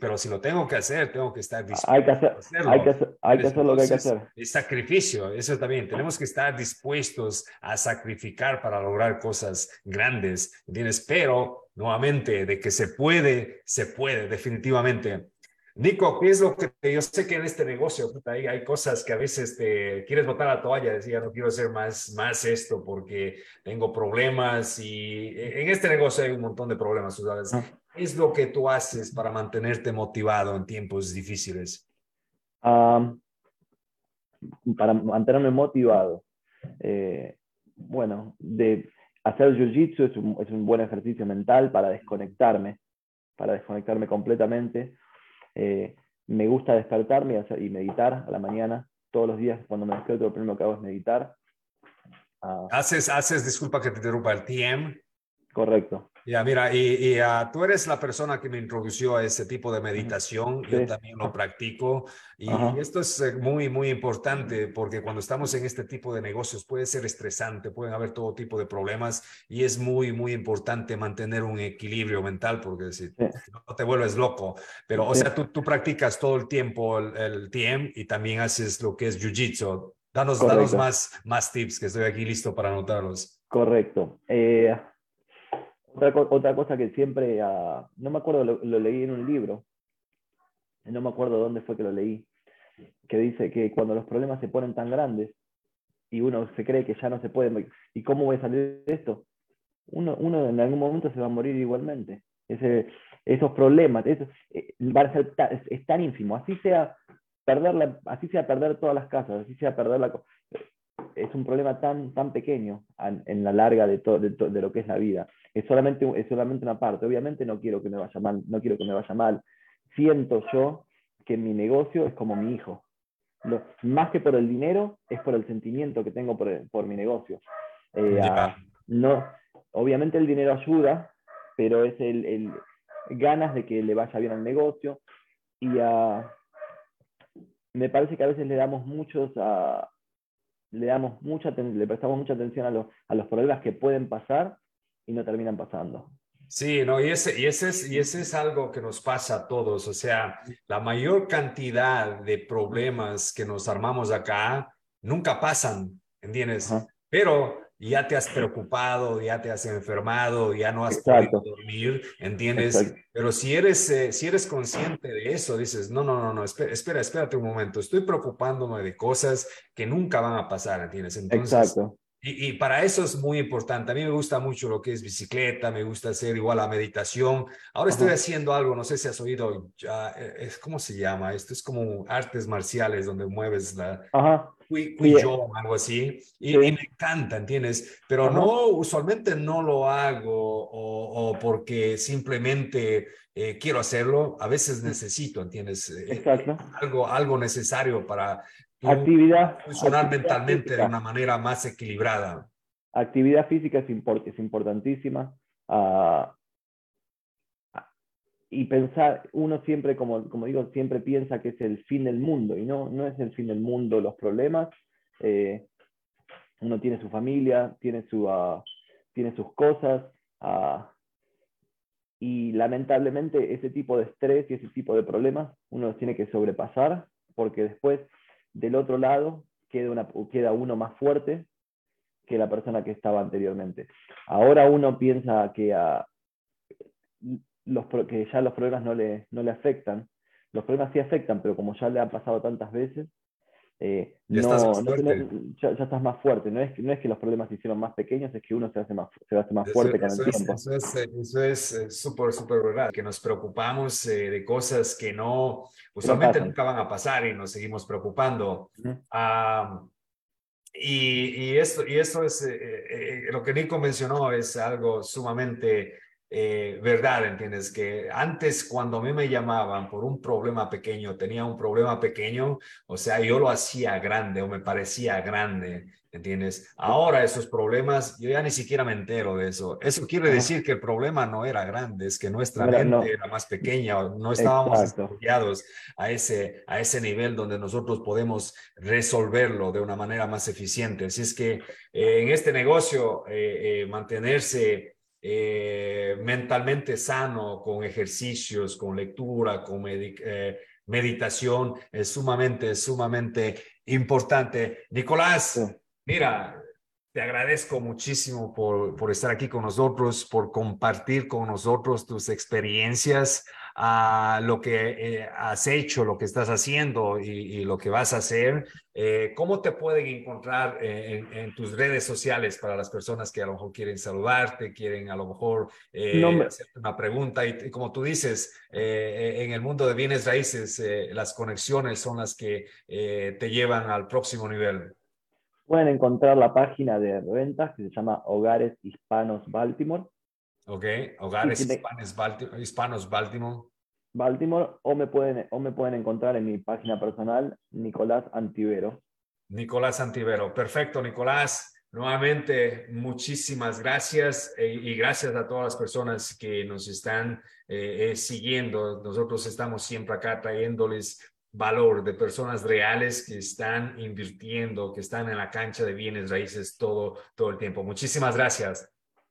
S2: pero si lo tengo que hacer, tengo que estar dispuesto
S3: hay que hacer, Hay que hacer, hay que hacer lo que hay que hacer.
S2: Es sacrificio, eso también. Tenemos que estar dispuestos a sacrificar para lograr cosas grandes, ¿entiendes? Pero, nuevamente, de que se puede, se puede, definitivamente. Nico, ¿qué es lo que yo sé que en este negocio hay, hay cosas que a veces te quieres botar la toalla, decir, no quiero hacer más, más esto porque tengo problemas y en este negocio hay un montón de problemas, ¿sabes? ¿Qué es lo que tú haces para mantenerte motivado en tiempos difíciles?
S3: para mantenerme motivado. Eh, bueno, de hacer jiu-jitsu es un, es un buen ejercicio mental para desconectarme, para desconectarme completamente eh, me gusta despertarme y, meditar a la mañana. Todos los días cuando me despierto lo primero que hago es meditar.
S2: Ah. ¿Haces, haces, disculpa que te interrumpa, el TM?
S3: Correcto.
S2: Ya, mira, y, ah, tú eres la persona que me introdució a ese tipo de meditación, yo también lo practico y esto es eh, muy, muy importante porque cuando estamos en este tipo de negocios puede ser estresante, pueden haber todo tipo de problemas y es muy, muy importante mantener un equilibrio mental porque si no te vuelves loco, pero o sea, tú, tú, practicas todo el tiempo el, el, TM y también haces lo que es Jiu-Jitsu. Danos, danos más, más tips que estoy aquí listo para anotarlos.
S3: Correcto. Eh, otra, cosa que siempre, ah, no me acuerdo, lo, leí en un libro, no me acuerdo dónde fue que lo leí, que dice que cuando los problemas se ponen tan grandes y uno se cree que ya no se puede, ¿y cómo voy a salir de esto? Uno, uno en algún momento se va a morir igualmente. Ese, esos problemas, eso, eh, es, tan ínfimo, así sea perder así sea perder todas las casas, así sea perder la es un problema tan, tan pequeño en la larga de, de, lo que es la vida. Es solamente, es solamente una parte. Obviamente no quiero que me vaya mal, no quiero que me vaya mal. Siento yo que mi negocio es como mi hijo. más que por el dinero, es por el sentimiento que tengo por, por mi negocio. Eh, no, obviamente el dinero ayuda, pero es el, el, ganas de que le vaya bien al negocio. Y me parece que a veces le damos muchos a, le damos mucha le prestamos mucha atención a los, a los problemas que pueden pasar y no terminan pasando.
S2: Sí, no, y ese, y, ese es, y ese es algo que nos pasa a todos. O sea, la mayor cantidad de problemas que nos armamos acá nunca pasan, ¿entiendes? Pero ya te has preocupado, ya te has enfermado, ya no has podido dormir, ¿entiendes? Pero si eres, eh, si eres consciente de eso, dices, no, no, no, no, espera, espera, espérate un momento, estoy preocupándome de cosas que nunca van a pasar, ¿entiendes?
S3: Entonces, Exacto.
S2: Y, y, para eso es muy importante. A mí me gusta mucho lo que es bicicleta, me gusta hacer igual la meditación. Ahora estoy haciendo algo, no sé si has oído, ya, eh, es, ¿cómo se llama? Esto es como artes marciales donde mueves la... Ajá yo, algo así, y, me encanta, ¿entiendes? Pero no, usualmente no lo hago o, porque simplemente eh, quiero hacerlo, a veces necesito, ¿entiendes? Eh,
S3: Exacto.
S2: algo, algo necesario para
S3: actividad,
S2: funcionar mentalmente de una manera más equilibrada.
S3: Actividad física es, es importantísima. Uh, y pensar, uno siempre, como, como digo, siempre piensa que es el fin del mundo, y no, no es el fin del mundo los problemas. Eh, uno tiene su familia, tiene, su, uh, tiene sus cosas, uh, y lamentablemente ese tipo de estrés y ese tipo de problemas uno los tiene que sobrepasar, porque después del otro lado queda, uno más fuerte que la persona que estaba anteriormente. Ahora uno piensa que ya los problemas no le, afectan. Los problemas sí afectan, pero como ya le ha pasado tantas veces, eh, ya, no, estás ya, estás más fuerte. No es, no es que los problemas se hicieron más pequeños, es que uno se hace más, se hace más fuerte con el tiempo.
S2: Eso es eso es eh, súper, súper verdad, que nos preocupamos eh, de cosas que no, usualmente nunca van a pasar y nos seguimos preocupando. y, y, esto, y esto es, lo que Nico mencionó es algo sumamente eh, verdad, ¿entiendes? Que antes cuando a mí me llamaban por un problema pequeño, tenía un problema pequeño, o sea, yo lo hacía grande o me parecía grande, ¿entiendes? Ahora esos problemas, yo ya ni siquiera me entero de eso. Eso quiere decir que el problema no era grande, es que nuestra mente era más pequeña, no estábamos estudiados a ese, a ese nivel donde nosotros podemos resolverlo de una manera más eficiente. Así es que eh, en este negocio, eh, mantenerse eh, mentalmente sano, con ejercicios, con lectura, con eh, meditación, es sumamente, sumamente importante. Nicolás, mira, te agradezco muchísimo por, por estar aquí con nosotros, por compartir con nosotros tus experiencias a lo que eh, has hecho, lo que estás haciendo y, lo que vas a hacer. Eh, ¿Cómo te pueden encontrar eh, en, tus redes sociales para las personas que a lo mejor quieren saludarte, quieren a lo mejor hacerte una pregunta? Y, como tú dices, en el mundo de bienes raíces, las conexiones son las que te llevan al próximo nivel.
S3: Pueden encontrar la página de ventas que se llama Hogares Hispanos Baltimore
S2: Ok, hogares hispanos, Baltimore.
S3: Baltimore, o me, pueden, o me pueden encontrar en mi página personal, Nicolás Antivero.
S2: Nicolás Antivero, perfecto, Nicolás. Nuevamente, muchísimas gracias eh, y gracias a todas las personas que nos están eh, eh, siguiendo. Nosotros estamos siempre acá trayéndoles valor de personas reales que están invirtiendo, que están en la cancha de bienes raíces todo, todo el tiempo. Muchísimas gracias.